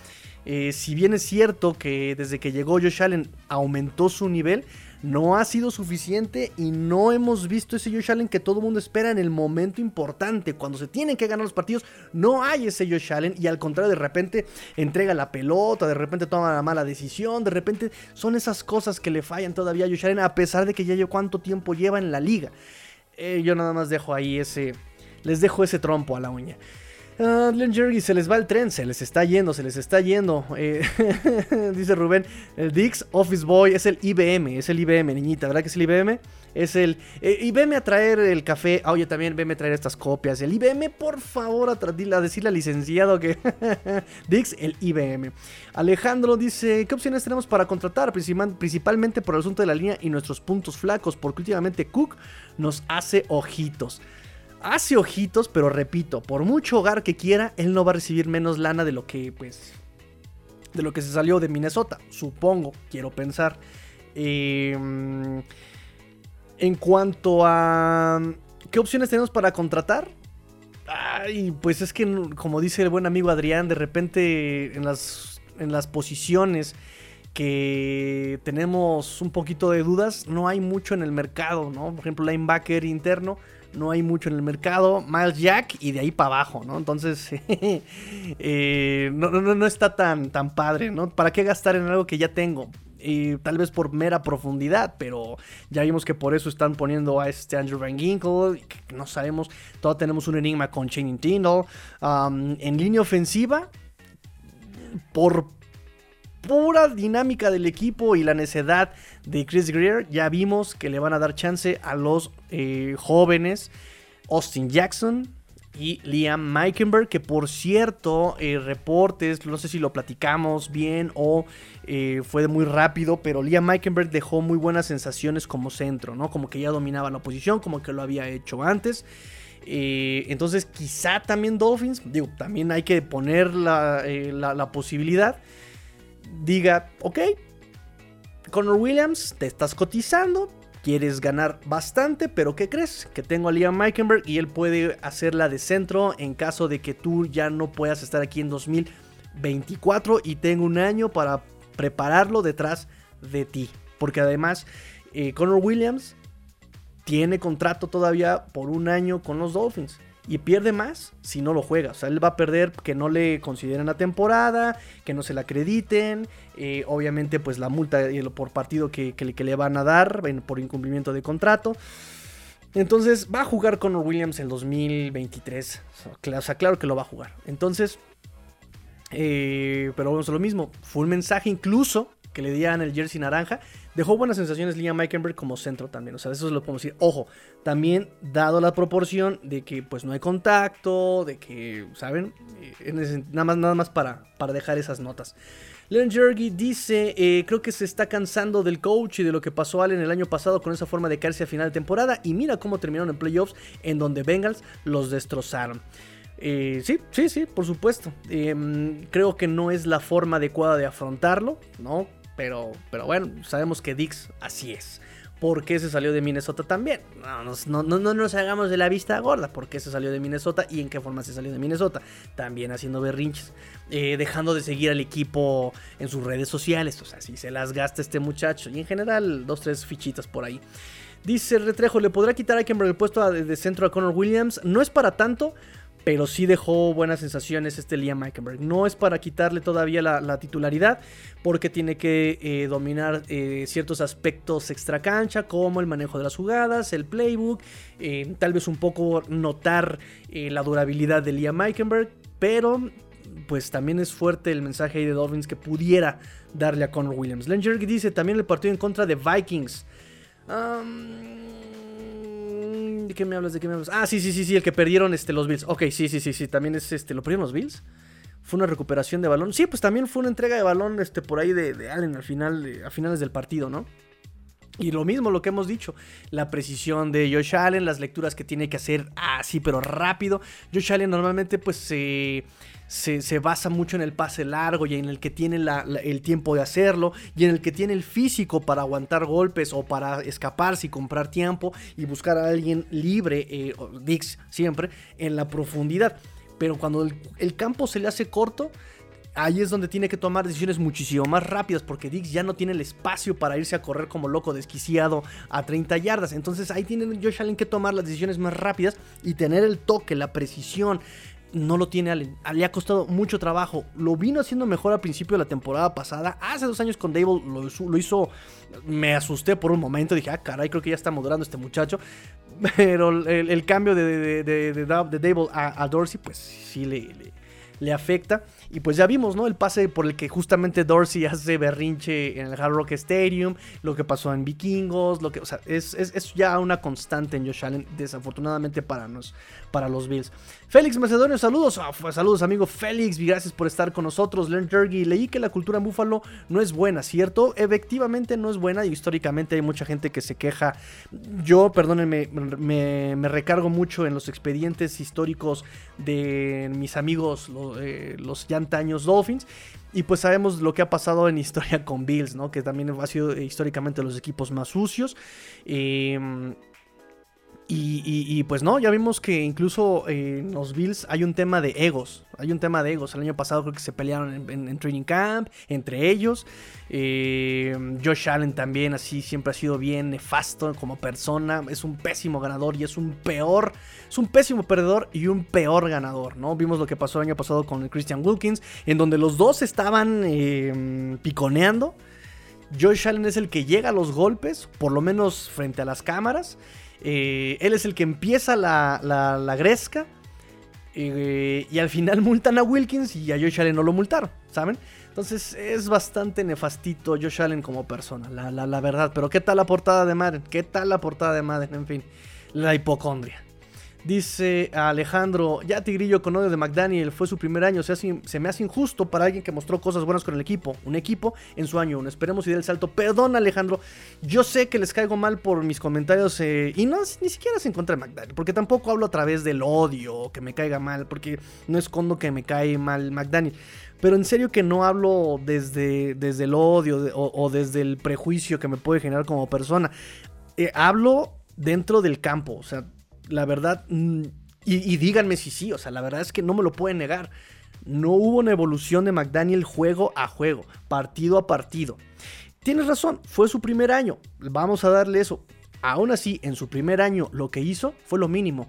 Eh, si bien es cierto que desde que llegó Josh Allen aumentó su nivel, no ha sido suficiente y no hemos visto ese Josh Allen que todo el mundo espera en el momento importante. Cuando se tienen que ganar los partidos, no hay ese Josh Allen y al contrario, de repente entrega la pelota, de repente toma la mala decisión, de repente son esas cosas que le fallan todavía a Josh Allen a pesar de que ya lleva cuánto tiempo lleva en la liga. Eh, yo nada más dejo ahí ese. Les dejo ese trompo a la uña. Uh, se les va el tren, se les está yendo, se les está yendo. Eh, <laughs> dice Rubén, el Dix Office Boy es el IBM, es el IBM, niñita, ¿verdad que es el IBM? Es el... Eh, veme a traer el café, ah, oye, también veme a traer estas copias. El IBM, por favor, a, a decirle al licenciado que... <laughs> Dix, el IBM. Alejandro dice, ¿qué opciones tenemos para contratar? Principalmente por el asunto de la línea y nuestros puntos flacos, porque últimamente Cook nos hace ojitos hace ojitos, pero repito, por mucho hogar que quiera, él no va a recibir menos lana de lo que, pues, de lo que se salió de Minnesota, supongo, quiero pensar. Em, en cuanto a qué opciones tenemos para contratar, ay, pues es que, como dice el buen amigo Adrián, de repente en las, en las posiciones que tenemos un poquito de dudas, no hay mucho en el mercado, ¿no? Por ejemplo, linebacker interno no hay mucho en el mercado. Miles Jack y de ahí para abajo, ¿no? Entonces, <laughs> eh, no, no, no, está tan, tan padre, ¿no? ¿Para qué gastar en algo que ya tengo? Y tal vez por mera profundidad, pero ya vimos que por eso están poniendo a este Andrew Van Ginkle, que no sabemos, todavía tenemos un enigma con Channing Tindall. en línea ofensiva, por pura dinámica del equipo y la necedad de Chris Greer, ya vimos que le van a dar chance a los eh, jóvenes Austin Jackson y Liam Meikenberg, que por cierto, eh, reportes, no sé si lo platicamos bien o eh, fue muy rápido, pero Liam Meikenberg dejó muy buenas sensaciones como centro, ¿no? Como que ya dominaba la posición, como que lo había hecho antes. entonces quizá también Dolphins, digo, también hay que poner la, la posibilidad diga, ok, Connor Williams, te estás cotizando, quieres ganar bastante, pero ¿qué crees? Que tengo a Liam Meikenberg y él puede hacerla de centro en caso de que tú ya no puedas estar aquí en 2024 y tengo un año para prepararlo detrás de ti. Porque además Eh, Connor Williams tiene contrato todavía por un año con los Dolphins. Y pierde más si no lo juega. O sea, él va a perder que no le consideren la temporada, que no se la acrediten. Eh, obviamente, pues la multa por partido que, que, le van a dar por incumplimiento de contrato. Entonces, va a jugar Connor Williams en 2023. O sea, claro que lo va a jugar. Entonces, eh, pero vamos a lo mismo. Fue un mensaje incluso que le dieran el jersey naranja. Dejó buenas sensaciones Liam Meikenberg como centro también. O sea, eso es lo podemos decir. Ojo, también dado la proporción de que pues no hay contacto, de que, ¿saben? Eh, nada más, nada más para, para dejar esas notas. Leon Jergy dice, eh, creo que se está cansando del coach y de lo que pasó Allen el año pasado con esa forma de caerse a final de temporada. Y mira cómo terminaron en playoffs en donde Bengals los destrozaron. Eh, sí, sí, sí, por supuesto. Em, creo que no es la forma adecuada de afrontarlo, ¿no? Pero, pero bueno, sabemos que Dix así es. ¿Por qué se salió de Minnesota también? No, no, no, nos hagamos de la vista gorda. ¿Por qué se salió de Minnesota y en qué forma se salió de Minnesota? También haciendo berrinches. Eh, dejando de seguir al equipo en sus redes sociales. O sea, si se las gasta este muchacho. Y en general, dos, tres fichitas por ahí. Dice Retrejo, ¿le podrá quitar a Kimber el puesto de centro a Connor Williams? No es para tanto, pero sí dejó buenas sensaciones este Liam Meikenberg. No es para quitarle todavía la, titularidad, porque tiene que eh, dominar eh, ciertos aspectos extra cancha, como el manejo de las jugadas, el playbook, eh, tal vez un poco notar la durabilidad de Liam Meikenberg, pero pues también es fuerte el mensaje ahí de Dolphins que pudiera darle a Connor Williams. Len dice también el partido en contra de Vikings. ¿De qué me hablas? ¿De qué me hablas? Ah, sí, sí, sí, sí, el que perdieron este, los Bills. Ok, sí, sí, sí, sí, también es este. ¿Lo perdieron los Bills? Fue una recuperación de balón. Sí, pues también fue una entrega de balón este, por ahí de, Allen al final, a finales del partido, ¿no? Y lo mismo, lo que hemos dicho, la precisión de Josh Allen, las lecturas que tiene que hacer así, pero rápido. Josh Allen normalmente pues se se, basa mucho en el pase largo y en el que tiene el tiempo de hacerlo y en el que tiene el físico para aguantar golpes o para escaparse y comprar tiempo y buscar a alguien libre, eh, Dix siempre, en la profundidad. Pero cuando el, campo se le hace corto, ahí es donde tiene que tomar decisiones muchísimo más rápidas porque Dix ya no tiene el espacio para irse a correr como loco desquiciado a 30 yardas. Entonces ahí tiene Josh Allen que tomar las decisiones más rápidas y tener el toque, la precisión, no lo tiene Allen. Le ha costado mucho trabajo. Lo vino haciendo mejor al principio de la temporada pasada. Hace dos años con Dable lo, hizo. Me asusté por un momento. Dije, ah, caray, creo que ya está moderando este muchacho. <laughs> Pero el, cambio de, de, Dable a, Dorsey, pues sí le, le afecta. Y pues ya vimos, ¿no? El pase por el que justamente Dorsey hace berrinche en el Hard Rock Stadium, lo que pasó en Vikingos, lo que, o sea, es, ya una constante en Josh Allen, desafortunadamente para, nos, para los Bills. Félix Macedonio, saludos, ah, pues, saludos amigo Félix, gracias por estar con nosotros. Len Jergy, leí que la cultura en Búfalo no es buena, ¿cierto? Efectivamente no es buena y históricamente hay mucha gente que se queja. Yo, perdónenme, me, recargo mucho en los expedientes históricos de mis amigos, eh, los ya antaños Dolphins. Y pues sabemos lo que ha pasado en historia con Bills, ¿no? Que también ha sido eh, históricamente los equipos más sucios. Eh, y, pues no, ya vimos que incluso en los Bills hay un tema de egos. Hay un tema de egos. El año pasado creo que se pelearon en, training camp entre ellos. Eh, Josh Allen también así siempre ha sido bien nefasto como persona. Es un pésimo ganador y es un peor, es un pésimo perdedor y un peor ganador, ¿no? Vimos lo que pasó el año pasado con Christian Wilkins, en donde los dos estaban eh, piconeando. Josh Allen es el que llega a los golpes, por lo menos frente a las cámaras. Eh, él es el que empieza la, la, gresca. Eh, y al final multan a Wilkins y a Josh Allen no lo multaron, ¿saben? Entonces es bastante nefastito Josh Allen como persona, la, la, verdad. Pero ¿qué tal la portada de Madden? ¿Qué tal la portada de Madden? En fin, la hipocondria. Dice Alejandro, ya Tigrillo con odio de McDaniel, fue su primer año, se, se, me hace injusto para alguien que mostró cosas buenas con el equipo, un equipo en su año, esperemos y dé el salto. Perdón Alejandro, yo sé que les caigo mal por mis comentarios eh, y no, ni siquiera es en contra de McDaniel, porque tampoco hablo a través del odio, que me caiga mal, porque no escondo que me cae mal McDaniel. Pero en serio que no hablo desde, desde el odio o, desde el prejuicio que me puede generar como persona. Eh, hablo dentro del campo, o sea, la verdad, mm, y, díganme si sí, o sea, la verdad es que no me lo pueden negar. No hubo una evolución de McDaniel juego a juego, partido a partido. tienes razón, fue su primer año. Vamos a darle eso. Aún así, en su primer año lo que hizo fue lo mínimo.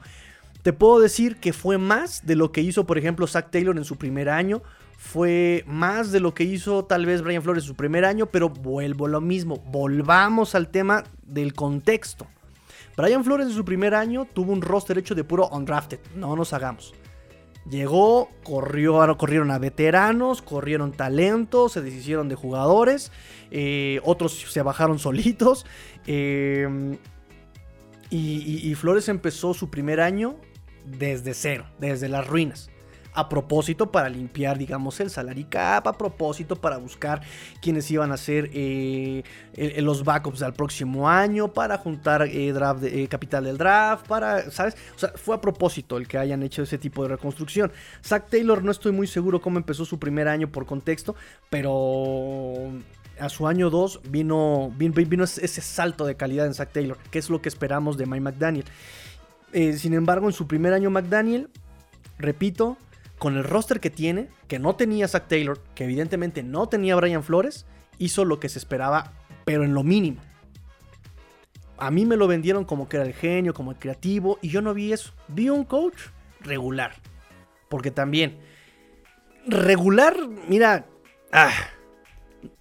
Te puedo decir que fue más de lo que hizo, por ejemplo, Zach Taylor en su primer año. Fue más de lo que hizo tal vez Brian Flores en su primer año, pero vuelvo a lo mismo. Volvamos al tema del contexto. Brian Flores en su primer año tuvo un roster hecho de puro undrafted. No nos hagamos. Llegó, corrió, corrieron a veteranos, corrieron talentos, se deshicieron de jugadores, eh, otros se bajaron solitos. Eh, y, Flores empezó su primer año desde cero, desde las ruinas. A propósito para limpiar, digamos, el salary cap, a propósito para buscar quienes iban a ser eh, los backups al próximo año, para juntar eh, draft eh, capital del draft, para, ¿sabes? O sea, fue a propósito el que hayan hecho ese tipo de reconstrucción. Zach Taylor no estoy muy seguro cómo empezó su primer año por contexto, pero a su año 2 vino, vino, ese salto de calidad en Zach Taylor, que es lo que esperamos de Mike McDaniel. Sin embargo, en su primer año McDaniel, repito, con el roster que tiene, que no tenía Zach Taylor, que evidentemente no tenía Brian Flores, hizo lo que se esperaba, pero en lo mínimo. A mí me lo vendieron como que era el genio, como el creativo, y yo no vi eso. Vi un coach regular. Porque también, regular, mira, ah,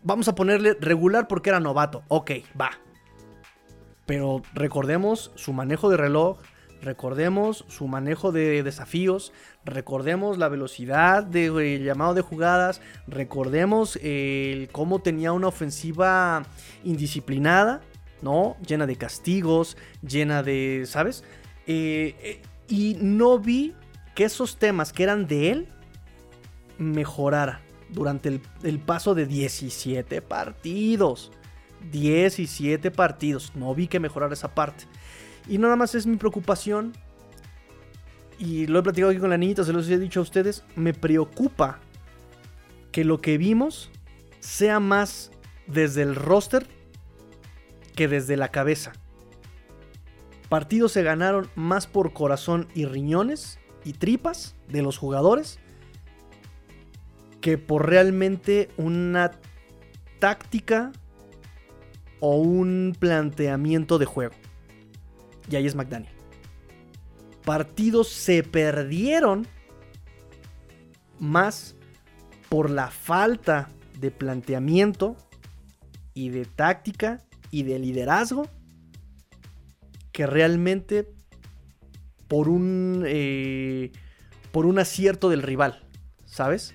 vamos a ponerle regular porque era novato. Ok, va. Pero recordemos su manejo de reloj, recordemos su manejo de desafíos, recordemos la velocidad de llamado de jugadas, recordemos cómo tenía una ofensiva indisciplinada, ¿no? Llena de castigos, llena de, ¿sabes? Eh, eh, y no vi que esos temas que eran de él mejorara durante el, paso de 17 partidos. 17 partidos. No vi que mejorar esa parte. Y nada más es mi preocupación. Y lo he platicado aquí con la niñita, se los he dicho a ustedes. Me preocupa que lo que vimos sea más desde el roster que desde la cabeza. Partidos se ganaron más por corazón y riñones y tripas de los jugadores que por realmente una táctica o un planteamiento de juego. Y ahí es McDaniel. Partidos se perdieron más por la falta de planteamiento y de táctica y de liderazgo que realmente por un eh, por un acierto del rival, ¿sabes?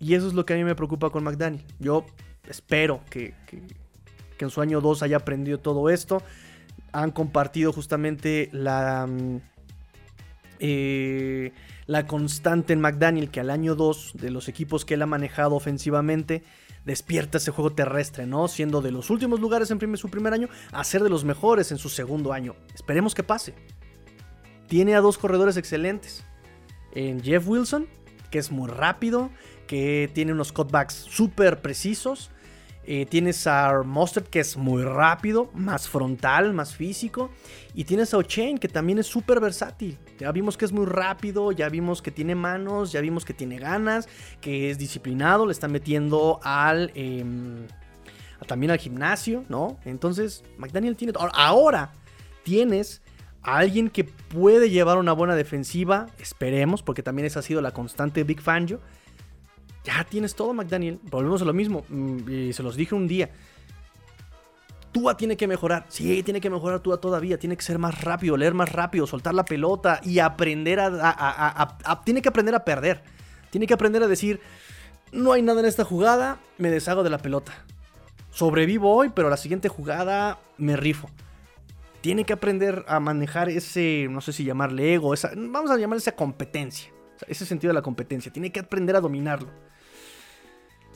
Y eso es lo que a mí me preocupa con McDaniel. Yo espero que, en su año 2 haya aprendido todo esto. Han compartido justamente la, mm, eh, la constante en McDaniel que al año 2 de los equipos que él ha manejado ofensivamente despierta ese juego terrestre, ¿no? Siendo de los últimos lugares en su primer año a ser de los mejores en su segundo año. Esperemos que pase. Tiene a dos corredores excelentes. En Jeff Wilson, que es muy rápido, que tiene unos cutbacks súper precisos. Eh, tienes a Mustard que es muy rápido, más frontal, más físico. Y tienes a O'Chain que también es súper versátil. Ya vimos que es muy rápido, ya vimos que tiene manos, ya vimos que tiene ganas, que es disciplinado, le está metiendo al... Em, también al gimnasio, ¿no? Entonces, McDaniel tiene... Ahora tienes a alguien que puede llevar una buena defensiva, esperemos, porque también esa ha sido la constante Big Fangio ya tienes todo, McDaniel. Volvemos a lo mismo. Mm, y se los dije un día. Tua tiene que mejorar. Sí, tiene que mejorar Tua todavía. Tiene que ser más rápido, leer más rápido, soltar la pelota y aprender a, Tiene que aprender a perder. Tiene que aprender a decir, no hay nada en esta jugada, me deshago de la pelota. Sobrevivo hoy, pero la siguiente jugada me rifo. Tiene que aprender a manejar ese, no sé si llamarle ego, vamos a llamar esa competencia. ese sentido de la competencia. Tiene que aprender a dominarlo.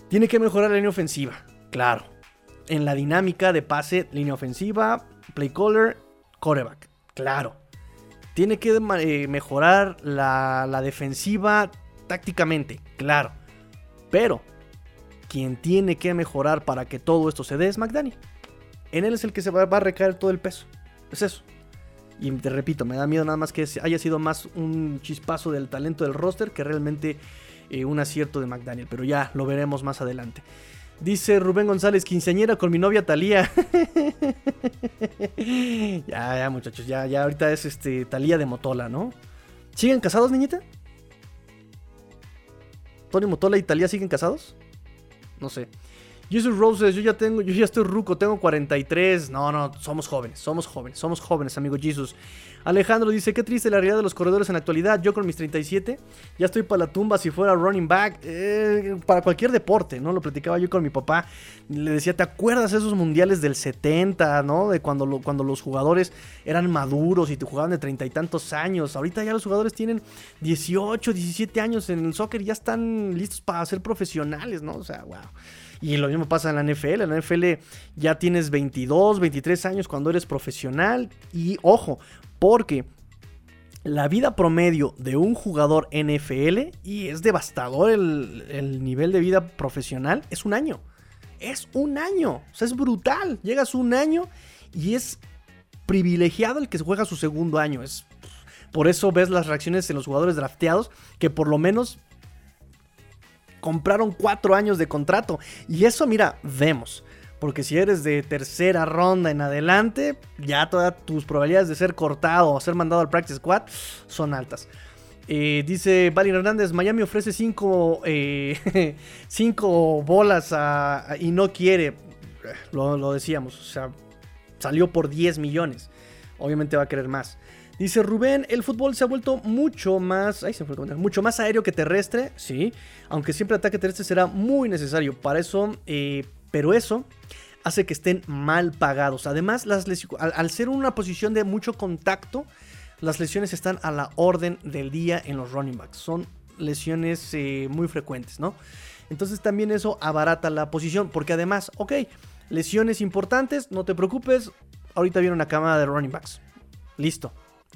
Tiene que mejorar la línea ofensiva, claro. En la dinámica de pase, línea ofensiva, play caller, coreback, claro. Tiene que eh, mejorar la, defensiva tácticamente, claro. Pero quien tiene que mejorar para que todo esto se dé es McDaniel. En él es el que se va, a recaer todo el peso. Es eso. Y te repito, me da miedo nada más que haya sido más un chispazo del talento del roster que realmente eh, un acierto de McDaniel, pero ya lo veremos más adelante. Dice Rubén González, quinceañera con mi novia Talía. <laughs> ya, ya, muchachos, ya, ya ahorita es este Talía de Motola, ¿no? ¿Siguen casados, niñita? ¿Tony Motola y Talía siguen casados? No sé. Jesus Roses, yo ya tengo, yo ya estoy ruco, tengo 43. No, no, somos jóvenes, somos jóvenes, somos jóvenes, amigo Jesus. Alejandro dice, qué triste la realidad de los corredores en la actualidad. Yo con mis 37 ya estoy para la tumba si fuera running back. Eh, para cualquier deporte, ¿no? Lo platicaba yo con mi papá. Le decía, ¿te acuerdas esos mundiales del 70, ¿no? De cuando, cuando los jugadores eran maduros y te jugaban de treinta y tantos años. Ahorita ya los jugadores tienen 18, 17 años en el soccer y ya están listos para ser profesionales, ¿no? O sea, wow. Y lo mismo pasa en la NFL. En la NFL ya tienes 22, 23 años cuando eres profesional. Y ojo, porque la vida promedio de un jugador NFL, y es devastador el, nivel de vida profesional, es un año. Es un año. O sea, es brutal. Llegas un año y es privilegiado el que juega su segundo año. Es, por eso ves las reacciones en los jugadores drafteados que por lo menos compraron cuatro años de contrato. Y eso, mira, vemos. Porque si eres de tercera ronda en adelante, ya todas tus probabilidades de ser cortado o ser mandado al practice squad son altas. Eh, dice Valen Hernández, Miami ofrece cinco, eh, <laughs> cinco bolas y no quiere. Lo, lo, decíamos, salió por 10 millones. Obviamente va a querer más. Dice Rubén, el fútbol se ha vuelto mucho más, mucho más aéreo que terrestre, sí, aunque siempre ataque terrestre será muy necesario para eso, eh, pero eso hace que estén mal pagados. Además, al, ser una posición de mucho contacto, las lesiones están a la orden del día en los running backs. Son lesiones eh, muy frecuentes, ¿no? Entonces también eso abarata la posición, porque además, ok, lesiones importantes, no te preocupes, ahorita viene una cámara de running backs. Listo,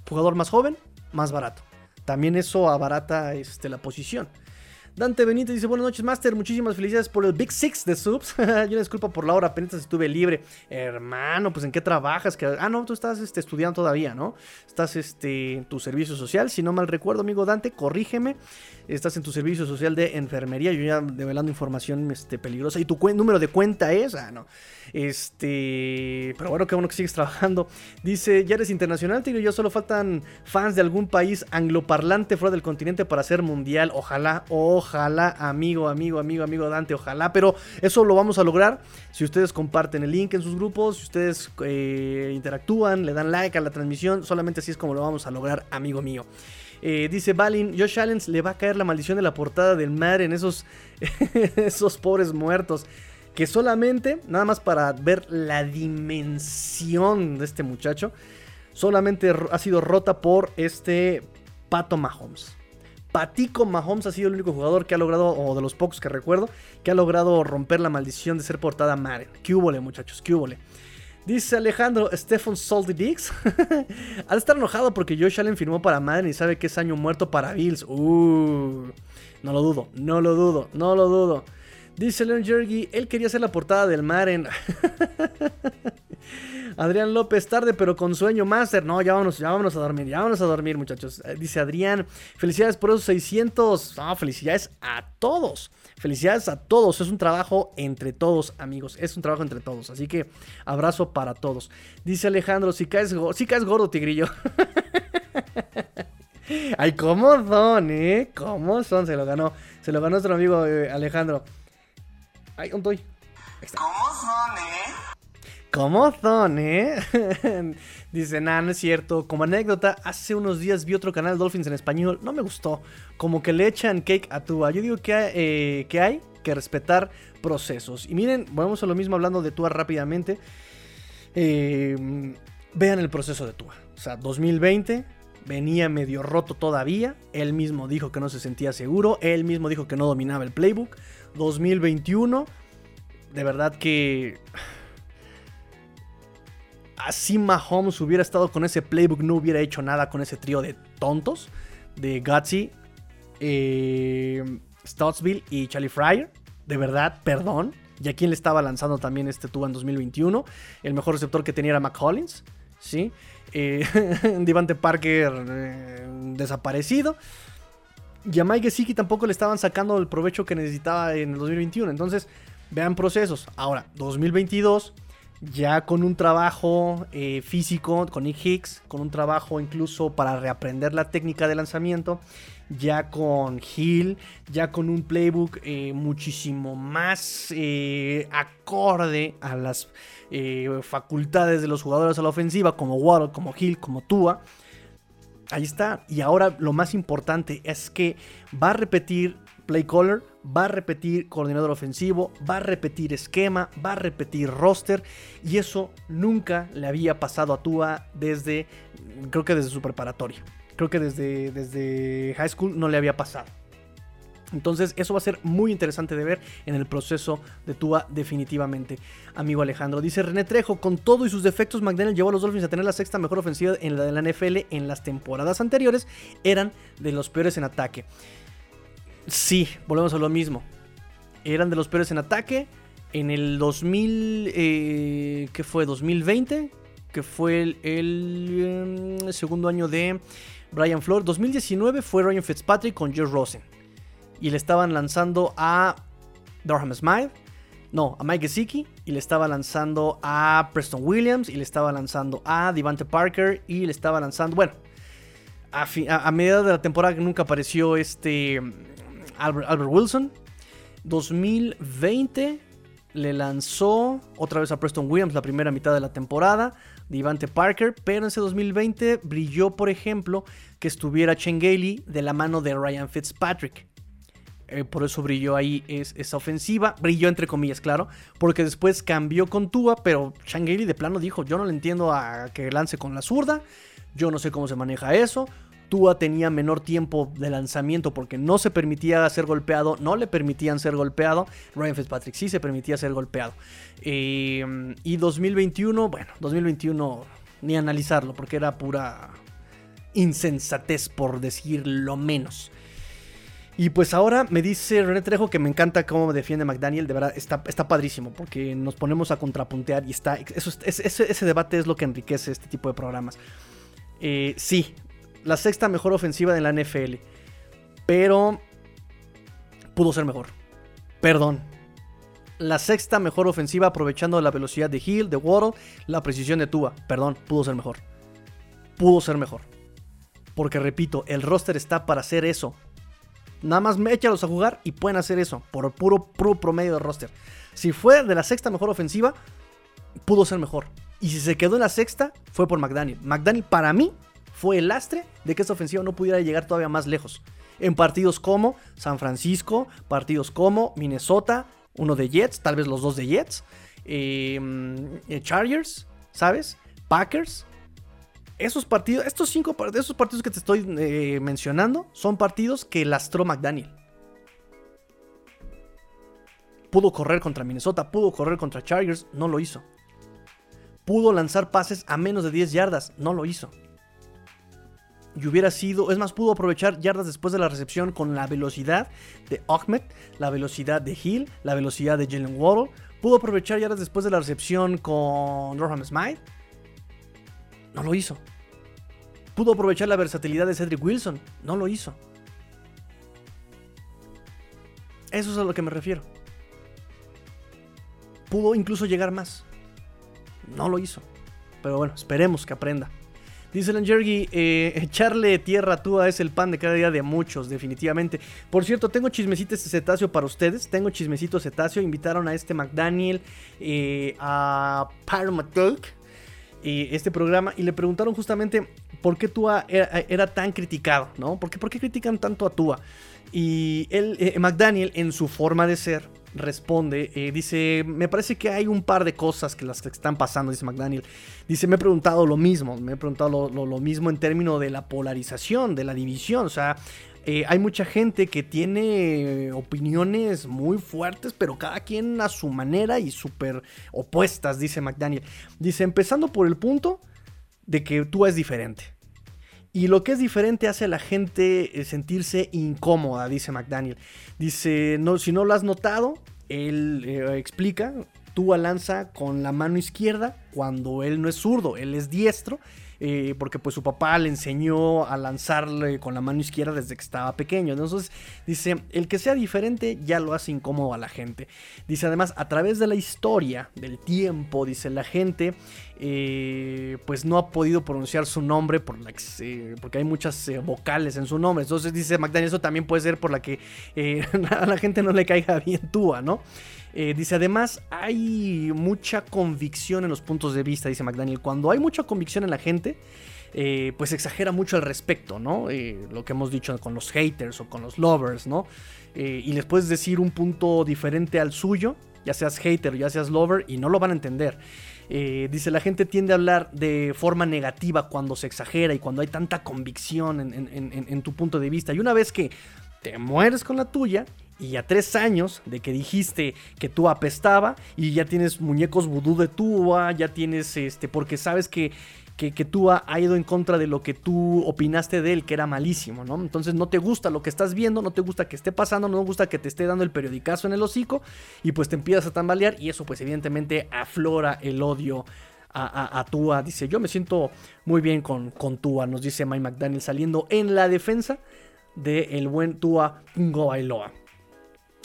Jugador más joven, más barato. También eso abarata este, la posición. Dante Benítez dice, buenas noches, Master. Muchísimas felicidades por el Big Six de subs. <laughs> Yo disculpa por la hora, apenas estuve libre. Hermano, pues ¿en qué trabajas? Ah, no, tú estás este, estudiando todavía, ¿no? Estás este, en tu servicio social. Si no mal recuerdo, amigo Dante, corrígeme. Estás en tu servicio social de enfermería. Yo ya develando información este, peligrosa. ¿Y tu número de cuenta es? Ah, no. Este, pero bueno, qué bueno que sigues <laughs> trabajando. Dice, ya eres internacional, tío. Ya solo faltan fans de algún país angloparlante fuera del continente para ser mundial. Ojalá, ojalá, amigo, amigo, amigo, amigo Dante, ojalá. Pero eso lo vamos a lograr si ustedes comparten el link en sus grupos, si ustedes eh, interactúan, le dan like a la transmisión. Solamente así es como lo vamos a lograr, amigo mío. Eh, dice Balin, Josh Allen le va a caer la maldición de la portada del mar en esos, <laughs> esos pobres muertos que solamente, nada más para ver la dimensión de este muchacho, solamente ha sido rota por este Pato Mahomes. Patico Mahomes ha sido el único jugador que ha logrado, o de los pocos que recuerdo, que ha logrado romper la maldición de ser portada Maren. ¿Qué muchachos? ¿Qué Dice Alejandro, Stephen Salty Dix. <laughs> Al estar enojado porque Josh Allen firmó para Madden y sabe que es año muerto para Bills. Uh, no lo dudo, no lo dudo, no lo dudo. Dice Leon Jergy, él quería hacer la portada del Maren. <laughs> Adrián López, tarde pero con sueño, Master. No, ya vámonos, ya vámonos a dormir, ya vámonos a dormir, muchachos. Eh, dice Adrián, felicidades por esos 600. No, felicidades a todos. Felicidades a todos. Es un trabajo entre todos, amigos. Es un trabajo entre todos. Así que abrazo para todos. Dice Alejandro, si caes, si caes gordo, tigrillo. <laughs> Ay, ¿cómo son, eh? ¿Cómo son? Se lo ganó. Se lo ganó nuestro amigo eh, Alejandro. Ay, ¿dónde estoy? ¿Cómo son, eh? ¿Cómo son, eh? <laughs> Dice, nada, no es cierto. Como anécdota, hace unos días vi otro canal Dolphins en español. No me gustó. Como que le echan cake a Tua. Yo digo que, eh, que hay que respetar procesos. Y miren, vamos a lo mismo hablando de Tua rápidamente. Eh, vean el proceso de Tua. O sea, 2020 venía medio roto todavía. Él mismo dijo que no se sentía seguro. Él mismo dijo que no dominaba el playbook. 2021, de verdad que así Mahomes hubiera estado con ese playbook, no hubiera hecho nada con ese trío de tontos de Gutsy, eh, Stottsville y Charlie Fryer. De verdad, perdón. Y a quién le estaba lanzando también este tubo en 2021. El mejor receptor que tenía era McCollins. ¿sí? Eh, <laughs> Divante Parker eh, desaparecido. Y a Mike Gesicki tampoco le estaban sacando el provecho que necesitaba en el 2021. Entonces, Vean procesos. Ahora, 2022, ya con un trabajo eh, físico con Nick Hicks, con un trabajo incluso para reaprender la técnica de lanzamiento, ya con Hill, ya con un playbook eh, muchísimo más eh, acorde a las facultades de los jugadores a la ofensiva, como Waddle, como Hill, como Tua. Ahí está. Y ahora lo más importante es que va a repetir play va a repetir coordinador ofensivo, va a repetir esquema, va a repetir roster y eso nunca le había pasado a Tua desde, creo que desde su preparatoria. Creo que desde, desde high school no le había pasado. Entonces eso va a ser muy interesante de ver en el proceso de Tua definitivamente, amigo Alejandro. Dice René Trejo, con todo y sus defectos, McDaniel llevó a los Dolphins a tener la sexta mejor ofensiva en la de la NFL en las temporadas anteriores, eran de los peores en ataque. Sí, volvemos a lo mismo. Eran de los peores en ataque. En el 2000, eh, ¿qué fue? 2020, que fue el, em, segundo año de Brian Flores. 2019 fue Ryan Fitzpatrick con George Rosen. Y le estaban lanzando a Durham Smythe. No, a Mike Gesicki. Y le estaba lanzando a Preston Williams. Y le estaba lanzando a Devante Parker. Y le estaba lanzando. Bueno, a, a, a mediados de la temporada nunca apareció este Albert, Wilson. 2020 le lanzó otra vez a Preston Williams la primera mitad de la temporada, Devante Parker, pero en ese 2020 brilló, por ejemplo, que estuviera Chengeli de la mano de Ryan Fitzpatrick. Eh, por eso brilló ahí esa ofensiva, brilló entre comillas, claro, porque después cambió con Tua, pero Chengeli de plano dijo, yo no le entiendo a que lance con la zurda, yo no sé cómo se maneja eso, Tua tenía menor tiempo de lanzamiento porque no se permitía ser golpeado, no le permitían ser golpeado. Ryan Fitzpatrick sí se permitía ser golpeado. Eh, y 2021, bueno, 2021 ni analizarlo porque era pura insensatez por decir lo menos. Y pues ahora me dice René Trejo que me encanta cómo defiende McDaniel. De verdad, está, está padrísimo porque nos ponemos a contrapuntear y está. Eso, ese, debate es lo que enriquece este tipo de programas. Eh, sí, la sexta mejor ofensiva de la NFL. Pero pudo ser mejor. Perdón. La sexta mejor ofensiva aprovechando la velocidad de Hill, de Waddle, la precisión de Tua. Perdón, pudo ser mejor. Pudo ser mejor. Porque repito, el roster está para hacer eso. Nada más échalos a jugar y pueden hacer eso. Por puro, puro promedio de roster. Si fue de la sexta mejor ofensiva, pudo ser mejor. Y si se quedó en la sexta, fue por McDaniel. McDaniel, para mí, fue el lastre de que esta ofensiva no pudiera llegar todavía más lejos. En partidos como San Francisco, partidos como Minnesota, uno de Jets, tal vez los dos de Jets, em, eh, Chargers, ¿sabes? Packers. Esos partidos, estos cinco esos partidos que te estoy eh, mencionando son partidos que lastró McDaniel. Pudo correr contra Minnesota, pudo correr contra Chargers, no lo hizo. Pudo lanzar pases a menos de 10 yardas, no lo hizo y hubiera sido, es más, pudo aprovechar yardas después de la recepción con la velocidad de Ahmed, la velocidad de Hill, la velocidad de Jalen Waddle. Pudo aprovechar yardas después de la recepción con Durham Smythe. No lo hizo. Pudo aprovechar la versatilidad de Cedric Wilson. No lo hizo. Eso es a lo que me refiero. Pudo incluso llegar más. No lo hizo. Pero bueno, esperemos que aprenda. Dice Langergi, eh, echarle tierra a Tua es el pan de cada día de muchos, definitivamente. Por cierto, tengo chismecitos de cetáceo para ustedes. Tengo chismecito cetáceo. Invitaron a este McDaniel, eh, a Parmatalk, eh, este programa, y le preguntaron justamente por qué Tua era, tan criticado, ¿no? ¿Por qué, ¿Por qué critican tanto a Tua? Y él, eh, McDaniel, en su forma de ser, responde, eh, dice, me parece que hay un par de cosas que las que están pasando, dice McDaniel. Dice, me he preguntado lo mismo, me he preguntado lo, mismo en términos de la polarización, de la división, o sea, eh, hay mucha gente que tiene opiniones muy fuertes, pero cada quien a su manera y súper opuestas, dice McDaniel. Dice, empezando por el punto de que tú es diferente. Y lo que es diferente hace a la gente eh, sentirse incómoda, dice McDaniel. Dice, no, si no lo has notado, él eh, explica, Tua lanza con la mano izquierda cuando él no es zurdo, él es diestro. Eh, porque pues su papá le enseñó a lanzarle con la mano izquierda desde que estaba pequeño. Entonces dice, el que sea diferente ya lo hace incómodo a la gente. Dice además, a través de la historia, del tiempo, dice la gente, eh, pues no ha podido pronunciar su nombre por eh, porque hay muchas vocales en su nombre. Entonces dice McDaniel, eso también puede ser por la que <laughs> a la gente no le caiga bien Tua, ¿no? Eh, dice, además, hay mucha convicción en los puntos de vista, dice McDaniel. Cuando hay mucha convicción en la gente, eh, pues exagera mucho al respecto, ¿no? Eh, lo que hemos dicho con los haters o con los lovers, ¿no? y les puedes decir un punto diferente al suyo, ya seas hater o ya seas lover, y no lo van a entender. dice, la gente tiende a hablar de forma negativa cuando se exagera y cuando hay tanta convicción en tu punto de vista. Y una vez que te mueres con la tuya, y a tres años de que dijiste que tú apestaba y ya tienes muñecos vudú de Tua, ya tienes este, porque sabes que, que, Tua ha ido en contra de lo que tú opinaste de él, que era malísimo, ¿no? Entonces no te gusta lo que estás viendo, no te gusta que esté pasando, no te gusta que te esté dando el periodicazo en el hocico y pues te empiezas a tambalear y eso pues evidentemente aflora el odio a, a, Tua. Dice, yo me siento muy bien con, con Tua, nos dice Mike McDaniel saliendo en la defensa del el buen Tua Bailoa.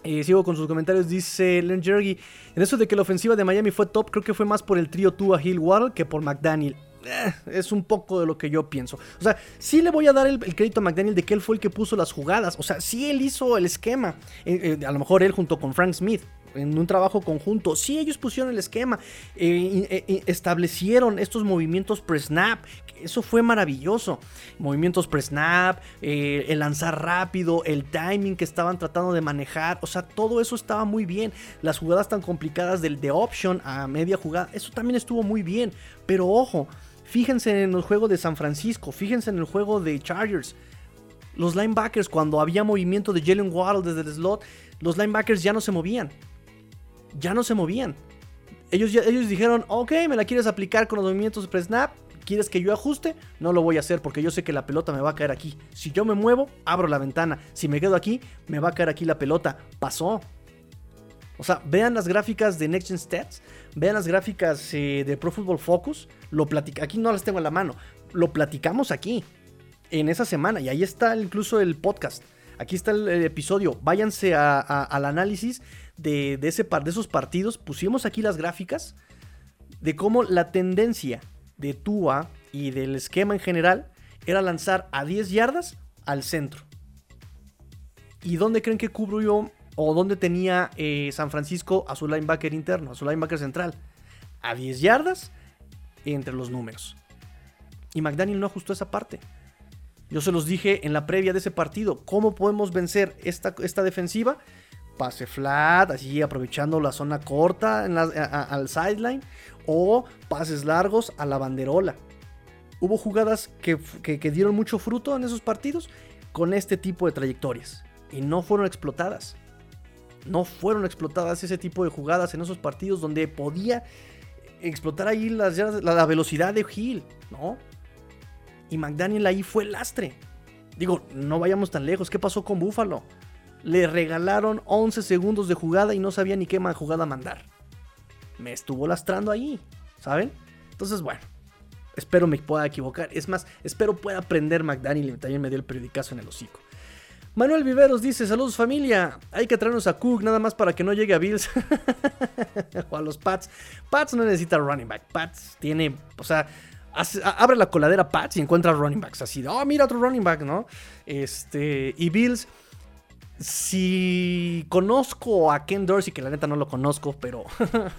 Eh, sigo con sus comentarios, dice Len Jergy. En eso de que la ofensiva de Miami fue top, creo que fue más por el trío Tua Hill Waddle que por McDaniel. Eh, es un poco de lo que yo pienso. O sea, sí le voy a dar el, crédito a McDaniel de que él fue el que puso las jugadas. O sea, sí él hizo el esquema. Eh, a lo mejor él junto con Frank Smith en un trabajo conjunto. Sí, ellos pusieron el esquema, establecieron estos movimientos pre-snap, eso fue maravilloso. Movimientos pre-snap, eh, el lanzar rápido, el timing que estaban tratando de manejar. O sea, todo eso estaba muy bien. Las jugadas tan complicadas del de option a media jugada, eso también estuvo muy bien. Pero ojo, fíjense en el juego de San Francisco, fíjense en el juego de Chargers. Los linebackers, cuando había movimiento de Jalen Waddle desde el slot, los linebackers ya no se movían. Ya no se movían. Ellos, ellos dijeron, ok, me la quieres aplicar con los movimientos pre-snap, ¿Quieres que yo ajuste? No lo voy a hacer porque yo sé que la pelota me va a caer aquí. Si yo me muevo, abro la ventana. Si me quedo aquí, me va a caer aquí la pelota. Pasó. O sea, vean las gráficas de Next Gen Stats, vean las gráficas eh, de Pro Football Focus. Lo platica, aquí no las tengo en la mano. Lo platicamos aquí en esa semana y ahí está incluso el podcast. Aquí está el, episodio. Váyanse al análisis de, ese par, de esos partidos. Pusimos aquí las gráficas de cómo la tendencia de Tua y del esquema en general era lanzar a 10 yardas al centro. ¿Y dónde creen que yo o dónde tenía eh, San Francisco a su linebacker interno, a su linebacker central? A 10 yardas entre los números. Y McDaniel no ajustó esa parte. Yo se los dije en la previa de ese partido. ¿Cómo podemos vencer esta, esta defensiva? Pase flat, así aprovechando la zona corta al sideline o pases largos a la banderola. Hubo jugadas que, dieron mucho fruto en esos partidos con este tipo de trayectorias y no fueron explotadas. No fueron explotadas ese tipo de jugadas en esos partidos donde podía explotar ahí la, la velocidad de Hill, ¿no? Y McDaniel ahí fue el lastre. Digo, no vayamos tan lejos. ¿Qué pasó con Buffalo? Le regalaron 11 segundos de jugada y no sabía ni qué jugada mandar me estuvo lastrando ahí, ¿saben? Entonces, bueno, espero me pueda equivocar. Es más, espero pueda aprender McDaniel y también me dio el periodicazo en el hocico. Manuel Viveros dice, saludos familia, hay que traernos a Cook nada más para que no llegue a Bills <laughs> o a los Pats. Pats no necesita running back, Pats tiene, o sea, abre la coladera Pats y encuentra running backs así, oh mira otro running back, ¿no? Este, y Bills si conozco a Ken Dorsey, que la neta no lo conozco, pero,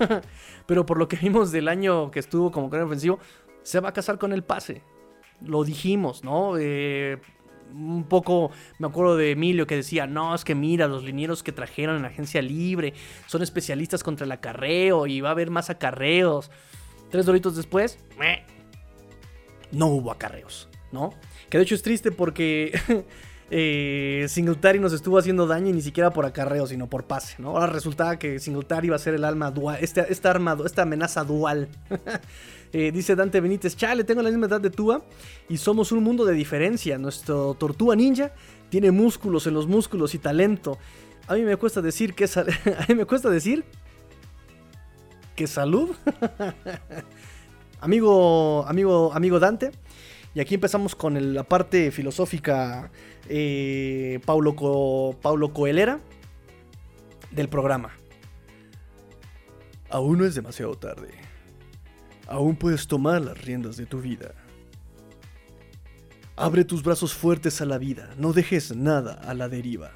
<laughs> pero por lo que vimos del año que estuvo como gran ofensivo, se va a casar con el pase. Lo dijimos, ¿no? Eh, un poco me acuerdo de Emilio que decía, no, es que mira, los linieros que trajeron en la agencia libre son especialistas contra el acarreo y va a haber más acarreos. Tres doritos después, no hubo acarreos, ¿no? Que de hecho es triste porque <laughs> eh, Singletary nos estuvo haciendo daño y ni siquiera por acarreo, sino por pase. Ahora resultaba que Singletary iba a ser el alma dual, este, esta, arma, esta amenaza dual. <laughs> Eh, dice Dante Benítez, chale, tengo la misma edad de Tua y somos un mundo de diferencia. Nuestro Tortuga Ninja tiene músculos en los músculos y talento. A mí me cuesta decir que <laughs> a mí me cuesta decir que salud. <laughs> amigo, amigo, amigo Dante. Y aquí empezamos con la parte filosófica eh, Paulo, Coelera del programa. Aún no es demasiado tarde. Aún puedes tomar las riendas de tu vida. Abre tus brazos fuertes a la vida, no dejes nada a la deriva.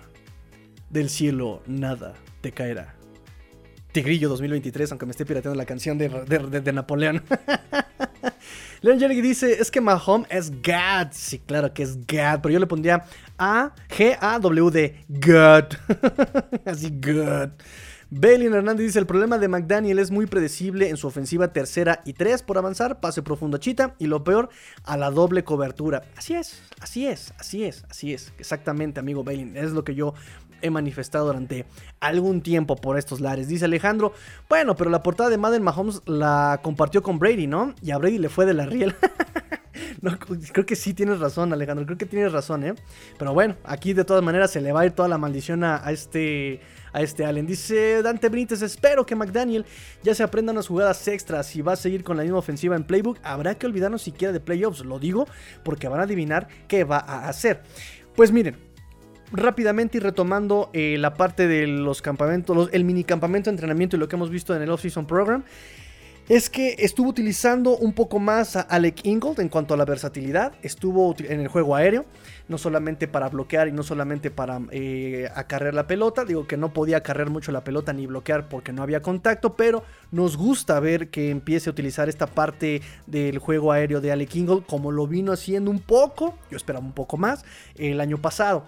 Del cielo nada te caerá. Tigrillo 2023, aunque me esté pirateando la canción de, de, Napoleón. <laughs> Leon Jerry dice, es que Mahomes es God. Sí, claro que es God, pero yo le pondría A, G, A, W, D. God. <laughs> Así, God. Bailin Hernández dice: El problema de McDaniel es muy predecible en su ofensiva tercera y tres por avanzar, pase profundo a Chita y lo peor, a la doble cobertura. Así es, así es, así es, así es. Exactamente, amigo Bailin. Es lo que yo he manifestado durante algún tiempo por estos lares. Dice Alejandro: Bueno, pero la portada de Madden Mahomes la compartió con Brady, ¿no? Y a Brady le fue de la riel. <laughs> No, creo que sí tienes razón, Alejandro. Creo que tienes razón, ¿eh? Pero bueno, aquí de todas maneras se le va a ir toda la maldición a este a este Allen. Dice Dante Benítez, espero que McDaniel ya se aprenda unas jugadas extras y va a seguir con la misma ofensiva en Playbook. Habrá que olvidarnos siquiera de playoffs, lo digo porque van a adivinar qué va a hacer. Pues miren, rápidamente y retomando eh, la parte de los campamentos, el mini campamento de entrenamiento y lo que hemos visto en el Off-Season Program es que estuvo utilizando un poco más a Alec Ingold en cuanto a la versatilidad. Estuvo en el juego aéreo, no solamente para bloquear y no solamente para eh, acarrear la pelota. Digo que no podía acarrear mucho la pelota ni bloquear porque no había contacto, pero nos gusta ver que empiece a utilizar esta parte del juego aéreo de Alec Ingold como lo vino haciendo un poco, yo esperaba un poco más, el año pasado.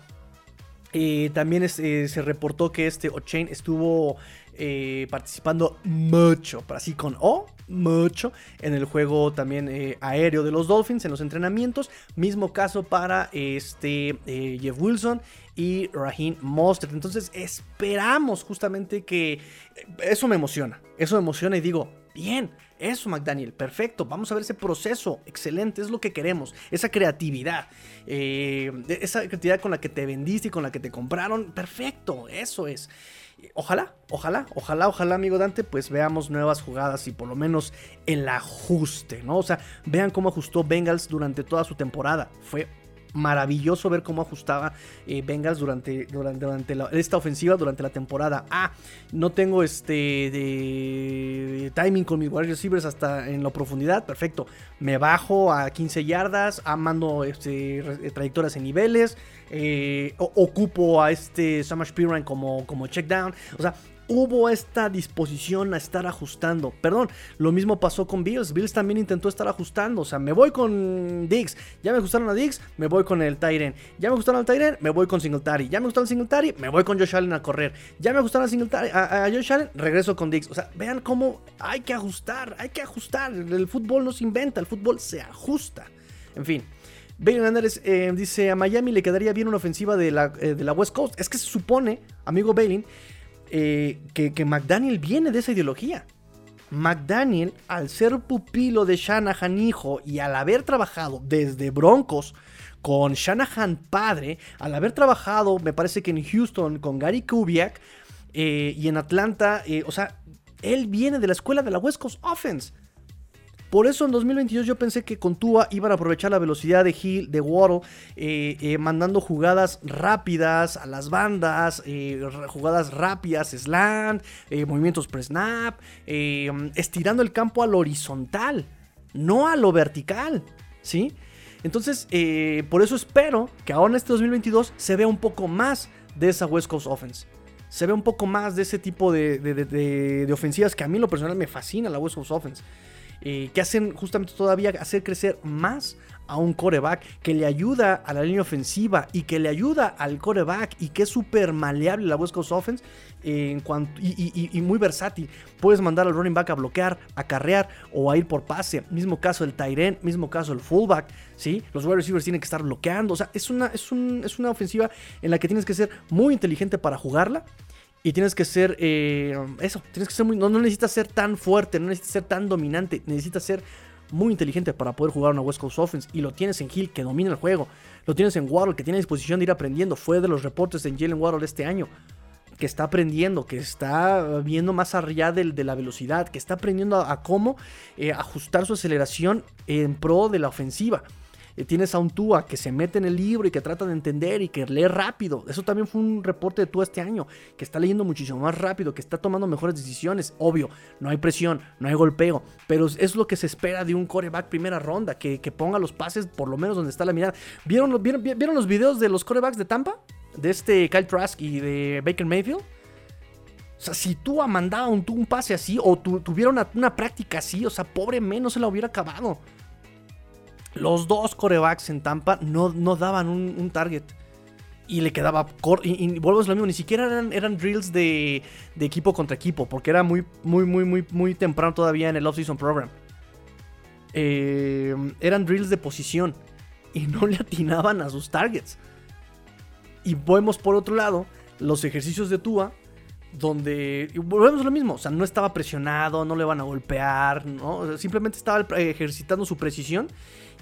Eh, también eh, se reportó que este O'Chain estuvo eh, participando mucho, así con O, mucho, en el juego también aéreo de los Dolphins, en los entrenamientos. Mismo caso para este Jeff Wilson y Raheem Mostert. Entonces esperamos justamente que... Eso me emociona, eso me emociona y digo, bien, eso, McDaniel, perfecto. Vamos a ver ese proceso. Excelente, es lo que queremos. Esa creatividad. Eh, esa creatividad con la que te vendiste y con la que te compraron. Perfecto, eso es. Ojalá, ojalá, ojalá, ojalá, amigo Dante, pues veamos nuevas jugadas y por lo menos el ajuste, ¿no? O sea, vean cómo ajustó Bengals durante toda su temporada. Fue maravilloso ver cómo ajustaba eh, Bengals durante, durante, esta ofensiva, durante la temporada. Ah, no tengo este de, timing con mis wide receivers hasta en la profundidad. Perfecto. Me bajo a 15 yardas, a mando este, trayectorias en niveles. Eh, ocupo a este Samash Piran como, como check down. O sea, hubo esta disposición a estar ajustando. Perdón, lo mismo pasó con Bills. Bills también intentó estar ajustando. O sea, me voy con Diggs. Ya me gustaron a Diggs, me voy con el Tyren. Ya me gustaron al Tyren, me voy con Singletary. Ya me gustaron Singletary, me voy con Josh Allen a correr. Ya me gustaron al Singletary, a, Josh Allen, regreso con Diggs. O sea, vean cómo hay que ajustar, hay que ajustar. El fútbol no se inventa, el fútbol se ajusta. En fin. Bailey Andrés eh, dice: A Miami le quedaría bien una ofensiva de la, eh, de la West Coast. Es que se supone, amigo Bailey, eh, que, McDaniel viene de esa ideología. McDaniel, al ser pupilo de Shanahan hijo y al haber trabajado desde Broncos con Shanahan padre, al haber trabajado, me parece que en Houston con Gary Kubiak eh, y en Atlanta, eh, o sea, él viene de la escuela de la West Coast Offense. Por eso en 2022 yo pensé que con Tua iban a aprovechar la velocidad de Hill, de Waddle, eh, eh, mandando jugadas rápidas a las bandas, eh, jugadas rápidas, slant, movimientos pre-snap, estirando el campo al horizontal, no a lo vertical, ¿sí? Entonces, por eso espero que ahora en este 2022 se vea un poco más de esa West Coast Offense se ve un poco más de ese tipo de, de, ofensivas que a mí lo personal me fascina la West Coast Offense. Eh, que hacen justamente todavía hacer crecer más a un coreback que le ayuda a la línea ofensiva y que le ayuda al coreback y que es súper maleable la West Coast Offense en cuanto, y, muy versátil. Puedes mandar al running back a bloquear, a carrear o a ir por pase. Mismo caso el tight mismo caso el fullback. ¿sí? Los wide receivers tienen que estar bloqueando. O sea, es una, es, es una ofensiva en la que tienes que ser muy inteligente para jugarla y tienes que ser, eh, eso, tienes que ser muy, no, necesitas ser tan fuerte, no necesitas ser tan dominante, necesitas ser muy inteligente para poder jugar una West Coast Offense. Y lo tienes en Hill, que domina el juego. Lo tienes en Waddle, que tiene disposición de ir aprendiendo. Fue de los reportes en Jalen Waddle este año. que está aprendiendo, que está viendo más allá de, de la velocidad, que está aprendiendo a, cómo eh, ajustar su aceleración en pro de la ofensiva. Eh, tienes a un Tua que se mete en el libro y que trata de entender y que lee rápido. Eso también fue un reporte de Tua este año, que está leyendo muchísimo más rápido, que está tomando mejores decisiones. Obvio, no hay presión, no hay golpeo, pero es lo que se espera de un coreback primera ronda, que, ponga los pases por lo menos donde está la mirada. ¿Vieron, vieron, vieron los videos de los corebacks de Tampa? De este Kyle Trask y de Baker Mayfield. O sea, si Tua mandaba un, un pase así o tuviera una, una, práctica así, o sea, pobre men, no se la hubiera acabado. Los dos corebacks en Tampa no, no daban un, target. Y le quedaba corto. Y, vuelvo a lo mismo, ni siquiera eran, eran drills de, de, equipo contra equipo, porque era muy, muy, muy, muy, muy temprano todavía en el off-season program. Eh, eran drills de posición y no le atinaban a sus targets. Y vemos por otro lado los ejercicios de Tua, donde volvemos a lo mismo, o sea, no estaba presionado, no le van a golpear, ¿no? simplemente estaba ejercitando su precisión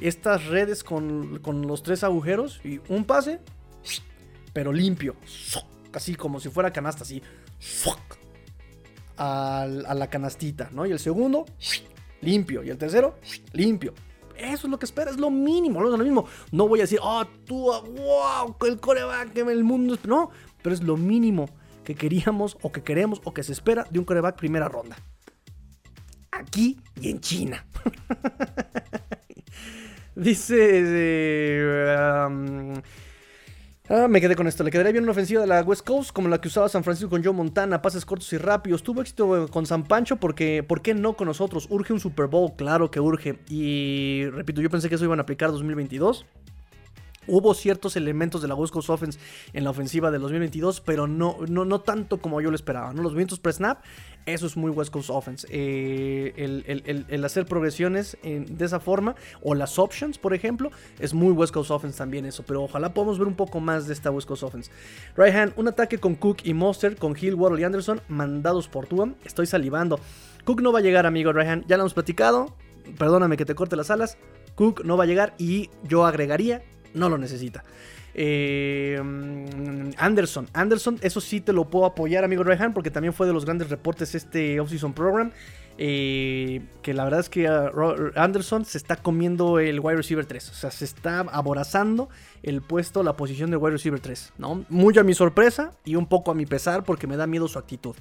estas redes con, los tres agujeros y un pase, pero limpio, así como si fuera canasta, así, a, la canastita, ¿no? Y el segundo, limpio, y el tercero, limpio. Eso es lo que espera, es lo mínimo, no lo mismo. No voy a decir, oh, tú, wow, el coreback, el mundo. No, pero es lo mínimo que queríamos o que queremos o que se espera de un coreback primera ronda. Aquí y en China. <laughs> Dice. Eh, um, ah, me quedé con esto. Le quedaría bien una ofensiva de la West Coast como la que usaba San Francisco con Joe Montana. Pases cortos y rápidos. Tuvo éxito con San Pancho porque, ¿por qué no con nosotros? Urge un Super Bowl, claro que urge. Y repito, yo pensé que eso iban a aplicar 2022. Hubo ciertos elementos de la West Coast Offense en la ofensiva del 2022, pero no, no, no tanto como yo lo esperaba. ¿no? Los movimientos pre-snap, eso es muy West Coast Offense. Eh, el, hacer progresiones de esa forma, o las options, por ejemplo, es muy West Coast Offense también eso. Pero ojalá podamos ver un poco más de esta West Coast Offense. Right hand, un ataque con Cook y Monster, con Hill, Waddle y Anderson, mandados por Tua. Estoy salivando. Cook no va a llegar, amigo hand. Ya lo hemos platicado. Perdóname que te corte las alas. Cook no va a llegar y yo agregaría no lo necesita. Eh, Anderson, Anderson, eso sí te lo puedo apoyar, amigo Rehan, porque también fue de los grandes reportes este Offseason Program. Eh, que la verdad es que uh, Anderson se está comiendo el wide receiver 3. O sea, se está aborazando el puesto, la posición de wide receiver 3. ¿no? Muy a mi sorpresa y un poco a mi pesar porque me da miedo su actitud.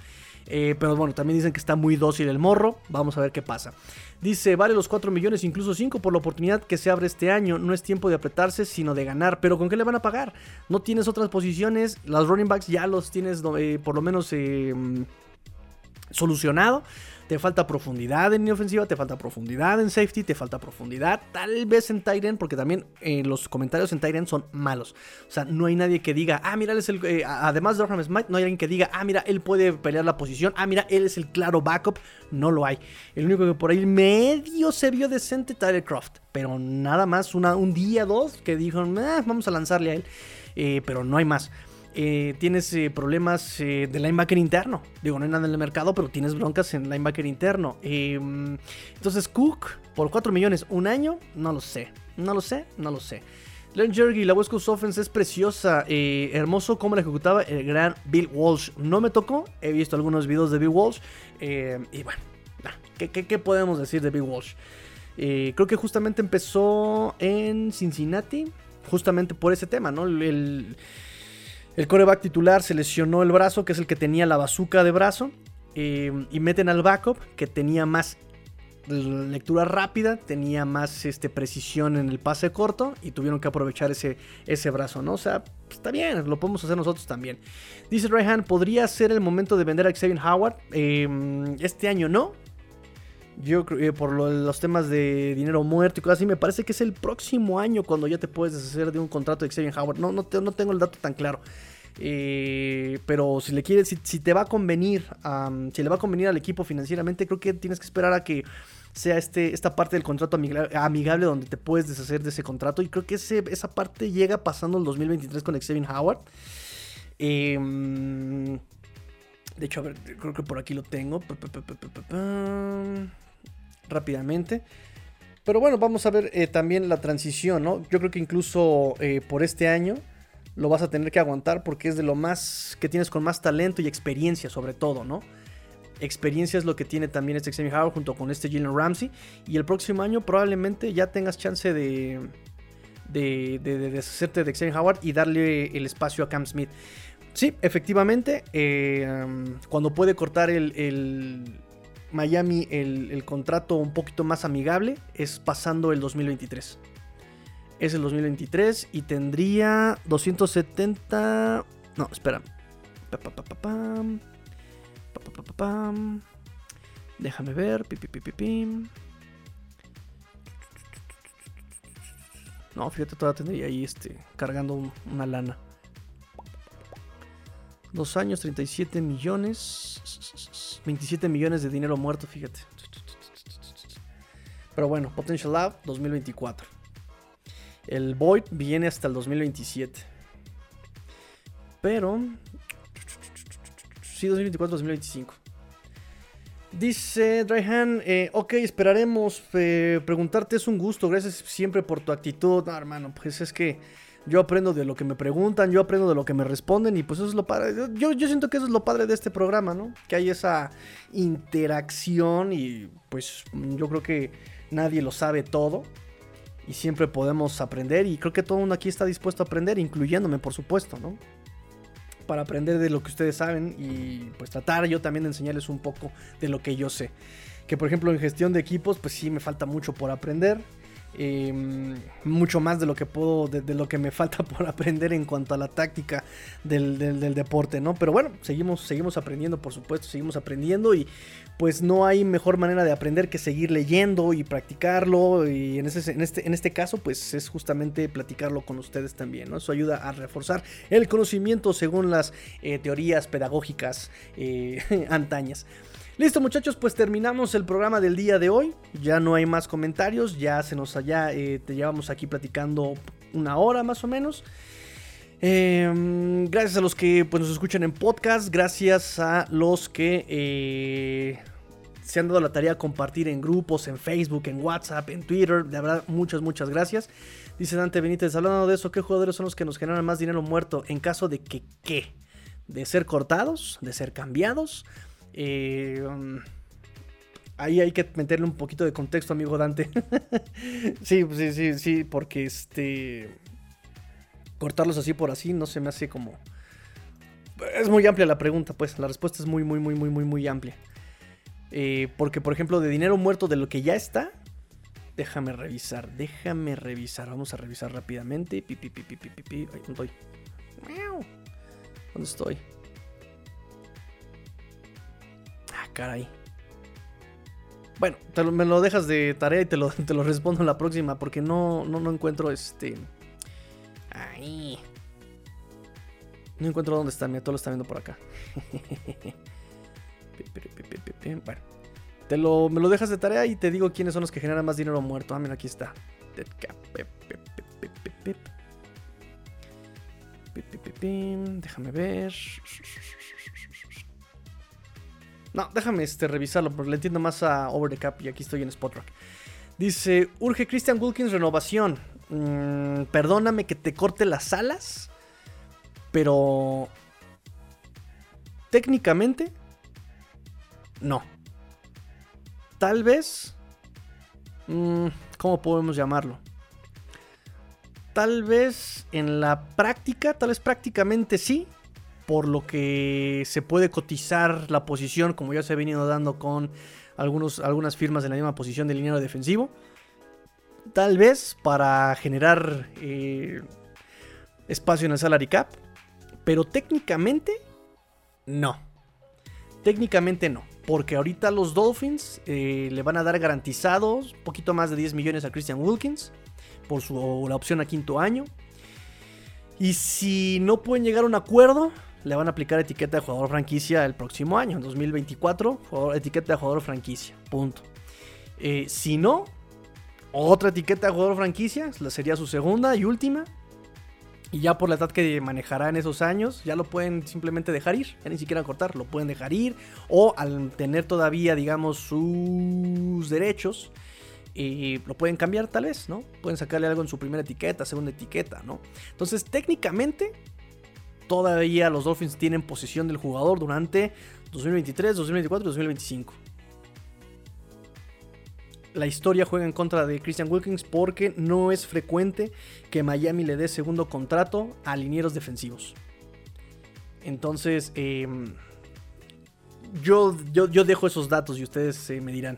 Eh, pero bueno, también dicen que está muy dócil el morro. Vamos a ver qué pasa. Dice, vale los 4 millones, incluso 5 por la oportunidad que se abre este año. No es tiempo de apretarse, sino de ganar. Pero ¿con qué le van a pagar? No tienes otras posiciones. Las running backs ya los tienes eh, por lo menos eh, solucionado te falta profundidad en ofensiva, te falta profundidad en safety, te falta profundidad tal vez en Tyrant, porque también eh, los comentarios en Tyrant son malos. O sea, no hay nadie que diga, ah, mira, él es el. Eh, además de Orham Smith, no hay alguien que diga, ah, mira, él puede pelear la posición, ah, mira, él es el claro backup. No lo hay. El único que por ahí medio se vio decente, Tyler Croft, pero nada más, una, un día, dos, que dijo, ah, vamos a lanzarle a él, eh, pero no hay más. Eh, tienes eh, problemas eh, de linebacker interno. Digo, no hay nada en el mercado, pero tienes broncas en linebacker interno. Em, entonces, Cook, por 4 millones, un año, no lo sé. No lo sé, no lo sé. Leon Jergy, la West Coast Offense es preciosa. hermoso cómo la ejecutaba el gran Bill Walsh. No me tocó, he visto algunos videos de Bill Walsh. y bueno, ¿qué, podemos decir de Bill Walsh? creo que justamente empezó en Cincinnati, justamente por ese tema, ¿no? el coreback titular se lesionó el brazo, que es el que tenía la bazuca de brazo. Eh, y meten al backup, que tenía más lectura rápida, tenía más este, precisión en el pase corto y tuvieron que aprovechar ese, ese brazo, ¿no? O sea, pues, está bien, lo podemos hacer nosotros también. Dice Rayhan, ¿podría ser el momento de vender a Xavier Howard? Em, este año no. Yo creo eh, por los temas de dinero muerto y cosas así, me parece que es el próximo año cuando ya te puedes deshacer de un contrato de Xavier Howard. No, no, tengo el dato tan claro. Eh, pero si le quieres, si, te va a convenir, si le va a convenir al equipo financieramente, creo que tienes que esperar a que sea este, esta parte del contrato amigable, donde te puedes deshacer de ese contrato. Y creo que esa parte llega pasando el 2023 con Xavier Howard. Em, de hecho, a ver, creo que por aquí lo tengo. Rápidamente. Pero bueno, vamos a ver eh, también la transición, ¿no? Yo creo que incluso eh, por este año lo vas a tener que aguantar porque es de lo más que tienes con más talento y experiencia sobre todo, ¿no? Experiencia es lo que tiene también este Xavier Howard junto con este Jalen Ramsey. Y el próximo año probablemente ya tengas chance de, de, deshacerte de Xavier Howard y darle el espacio a Cam Smith. Sí, efectivamente, eh, cuando puede cortar el, Miami el, contrato un poquito más amigable es pasando el 2023. Es el 2023 y tendría 270... No, espera. Déjame ver. No, fíjate, todavía tendría ahí este, cargando una lana. Dos años, 37 millones. 27 millones de dinero muerto, fíjate. Pero bueno, Potential Lab 2024. El Void viene hasta el 2027. Pero... Sí, 2024-2025. Dice Dryhan, eh, ok, esperaremos. Eh, preguntarte es un gusto. Gracias siempre por tu actitud. No, hermano, pues es que yo aprendo de lo que me preguntan, yo aprendo de lo que me responden y pues eso es lo padre. Yo, yo siento que eso es lo padre de este programa, ¿no? Que hay esa interacción y pues yo creo que nadie lo sabe todo y siempre podemos aprender y creo que todo el mundo aquí está dispuesto a aprender, incluyéndome por supuesto, ¿no? Para aprender de lo que ustedes saben y pues tratar yo también de enseñarles un poco de lo que yo sé. Que por ejemplo en gestión de equipos pues sí me falta mucho por aprender Em, mucho más de lo que puedo, de, lo que me <laughs> falta por aprender en cuanto a la táctica del, deporte, ¿no? Pero bueno, seguimos, seguimos aprendiendo, por supuesto, seguimos aprendiendo y pues no hay mejor manera de aprender que seguir leyendo y practicarlo y en, ese, en, este, en este caso pues es justamente platicarlo con ustedes también, ¿no? Eso ayuda a reforzar el conocimiento según las eh, teorías pedagógicas eh, <laughs> antañas. Listo muchachos, pues terminamos el programa del día de hoy. Ya no hay más comentarios, ya se nos allá, eh, te llevamos aquí platicando una hora más o menos. Em, gracias a los que pues, nos escuchan en podcast, gracias a los que eh, se han dado la tarea de compartir en grupos, en Facebook, en WhatsApp, en Twitter. De verdad, muchas, muchas gracias. Dice Dante Benítez, hablando de eso, ¿qué jugadores son los que nos generan más dinero muerto en caso de que qué? ¿De ser cortados? ¿De ser cambiados? Eh, um, ahí hay que meterle un poquito de contexto, amigo Dante. <laughs> sí, sí, sí, sí, porque este. Cortarlos así por así no se me hace como. Es muy amplia la pregunta, pues. La respuesta es muy, muy, muy, muy, muy, muy amplia. Eh, porque, por ejemplo, de dinero muerto de lo que ya está. Déjame revisar, déjame revisar. Vamos a revisar rápidamente. Pi, pi, pi, pi, pi. ¿dónde estoy? ¿Dónde estoy? Caray. Bueno, me lo dejas de tarea y te lo, <laughs> te lo respondo en la próxima porque no, no, no encuentro este... Ahí. No encuentro dónde está, mira, todo lo está viendo por acá. <laughs> bueno, te lo, me lo dejas de tarea y te digo quiénes son los que generan más dinero muerto. Ah, mira, aquí está. Déjame ver. No, déjame este, revisarlo porque le entiendo más a Over the Cap y aquí estoy en Spotrack. Dice, urge Christian Wilkins renovación. Mm, perdóname que te corte las alas, pero técnicamente no. Tal vez... Mm, ¿Cómo podemos llamarlo? Tal vez en la práctica, tal vez prácticamente sí, por lo que se puede cotizar la posición, como ya se ha venido dando con algunos, algunas firmas en la misma posición de liniero defensivo. Tal vez para generar eh, espacio en el salary cap, pero técnicamente no. Técnicamente no, porque ahorita los Dolphins eh, le van a dar garantizados un poquito más de 10 millones a Christian Wilkins por su, la opción a quinto año. Y si no pueden llegar a un acuerdo, le van a aplicar etiqueta de jugador franquicia el próximo año, en 2024, etiqueta de jugador franquicia, punto. Eh, si no, otra etiqueta de jugador franquicia, sería su segunda y última. Y ya por la edad que manejará en esos años, ya lo pueden simplemente dejar ir, ya ni siquiera cortar, lo pueden dejar ir. O al tener todavía, digamos, sus derechos, y lo pueden cambiar tal vez, ¿no? Pueden sacarle algo en su primera etiqueta, segunda etiqueta, ¿no? Entonces, técnicamente, todavía los Dolphins tienen posesión del jugador durante 2023, 2024 y 2025. La historia juega en contra de Christian Wilkins porque no es frecuente que Miami le dé segundo contrato a linieros defensivos. Entonces, em, yo, yo, dejo esos datos y ustedes eh, me dirán.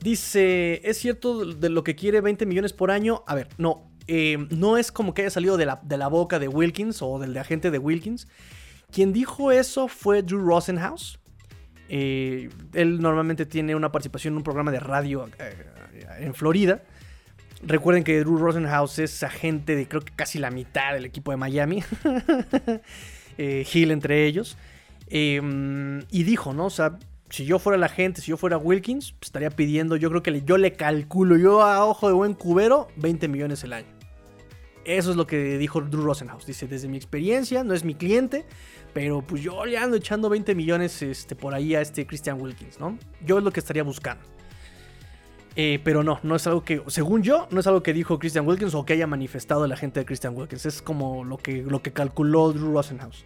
Dice, ¿es cierto de lo que quiere 20 millones por año? A ver, no. Eh, no es como que haya salido de la, boca de Wilkins o del de agente de Wilkins. Quien dijo eso fue Drew Rosenhaus. Eh, él normalmente tiene una participación en un programa de radio eh, en Florida. Recuerden que Drew Rosenhaus es agente de creo que casi la mitad del equipo de Miami. <laughs> Hill entre ellos. y dijo, ¿no? O sea, si yo fuera la gente, si yo fuera Wilkins, pues, estaría pidiendo, yo creo que yo le calculo, yo a ojo de buen cubero, 20 millones el año. Eso es lo que dijo Drew Rosenhaus. Dice, desde mi experiencia, no es mi cliente, pero pues yo le ando echando 20 millones este, por ahí a este Christian Wilkins, ¿no? Yo es lo que estaría buscando. Eh, pero no, no es algo que, según yo, no es algo que dijo Christian Wilkins o que haya manifestado la gente de Christian Wilkins. Es como lo que, lo que calculó Drew Rosenhaus.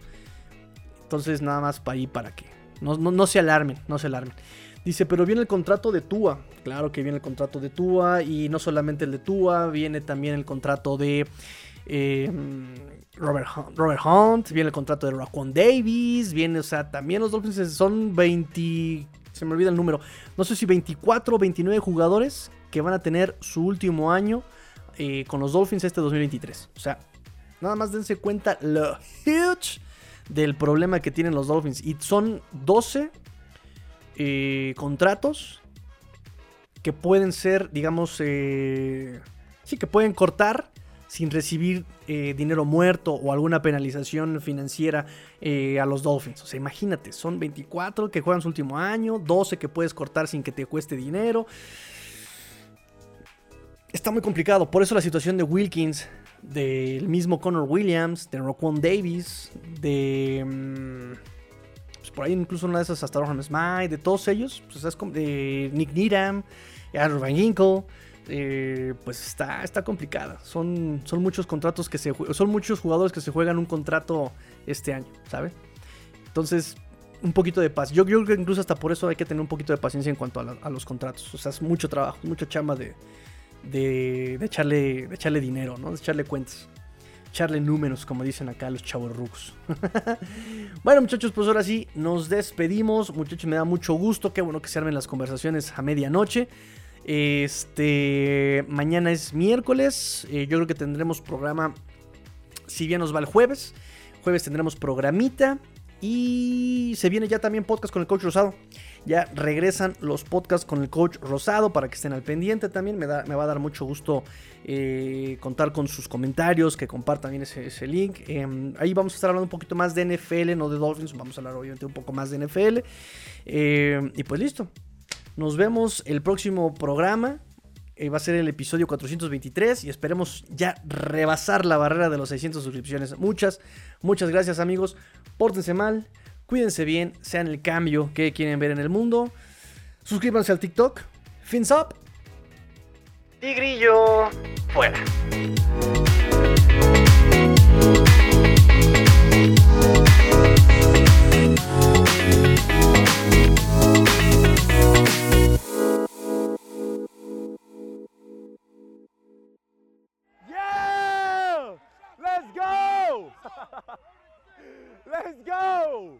Entonces, nada más para ahí para que no, se alarmen, no se alarmen. Dice, pero viene el contrato de Tua. Claro que viene el contrato de Tua. Y no solamente el de Tua, viene también el contrato de em, Robert, Robert, Hunt. Viene el contrato de Raquan Davis. Viene, o sea, también los Dolphins son 20. Se me olvida el número. No sé si 24 o 29 jugadores que van a tener su último año eh, con los Dolphins este 2023. O sea, nada más dense cuenta lo huge del problema que tienen los Dolphins. Y son 12 eh, contratos que pueden ser, digamos, eh, sí, que pueden cortar sin recibir eh, dinero muerto o alguna penalización financiera a los Dolphins. O sea, imagínate, son 24 que juegan su último año, 12 que puedes cortar sin que te cueste dinero. Está muy complicado, por eso la situación de Wilkins del mismo Connor Williams, de Roquan Davis, de. Mm, pues por ahí incluso una de esas hasta Rohan Smythe, de todos ellos, pues es de Nick Needham, Andrew Van Ginkle. Eh, pues está, está complicada. Son, son muchos contratos que se son muchos jugadores que se juegan un contrato este año, ¿sabe? Entonces, un poquito de paz. Yo, creo que incluso hasta por eso hay que tener un poquito de paciencia en cuanto a, los contratos. O sea, es mucho trabajo, mucha chamba de, de, echarle, de echarle dinero, ¿no? De echarle cuentas. Echarle números, como dicen acá los chavos rucos. <laughs> bueno, muchachos, pues ahora sí, nos despedimos. Muchachos, me da mucho gusto. Qué bueno que se armen las conversaciones a medianoche. Este. Mañana es miércoles. Eh, yo creo que tendremos programa. Si bien nos va el jueves. Jueves tendremos programita. Y se viene ya también podcast con el coach Rosado. Ya regresan los podcasts con el coach Rosado para que estén al pendiente también. Me, da, me va a dar mucho gusto eh, contar con sus comentarios, que compartan bien ese, link. Em, ahí vamos a estar hablando un poquito más de NFL, no de Dolphins. Vamos a hablar obviamente un poco más de NFL. Em, y pues listo. Nos vemos el próximo programa. Eh, va a ser el episodio 423 y esperemos ya rebasar la barrera de los 600 suscripciones. Muchas, muchas gracias amigos. Pórtense mal Cuídense bien, sean el cambio que quieren ver en el mundo. Suscríbanse al TikTok. Fins up. Tigrillo fuera. Yeah! Let's go! <laughs> Let's go!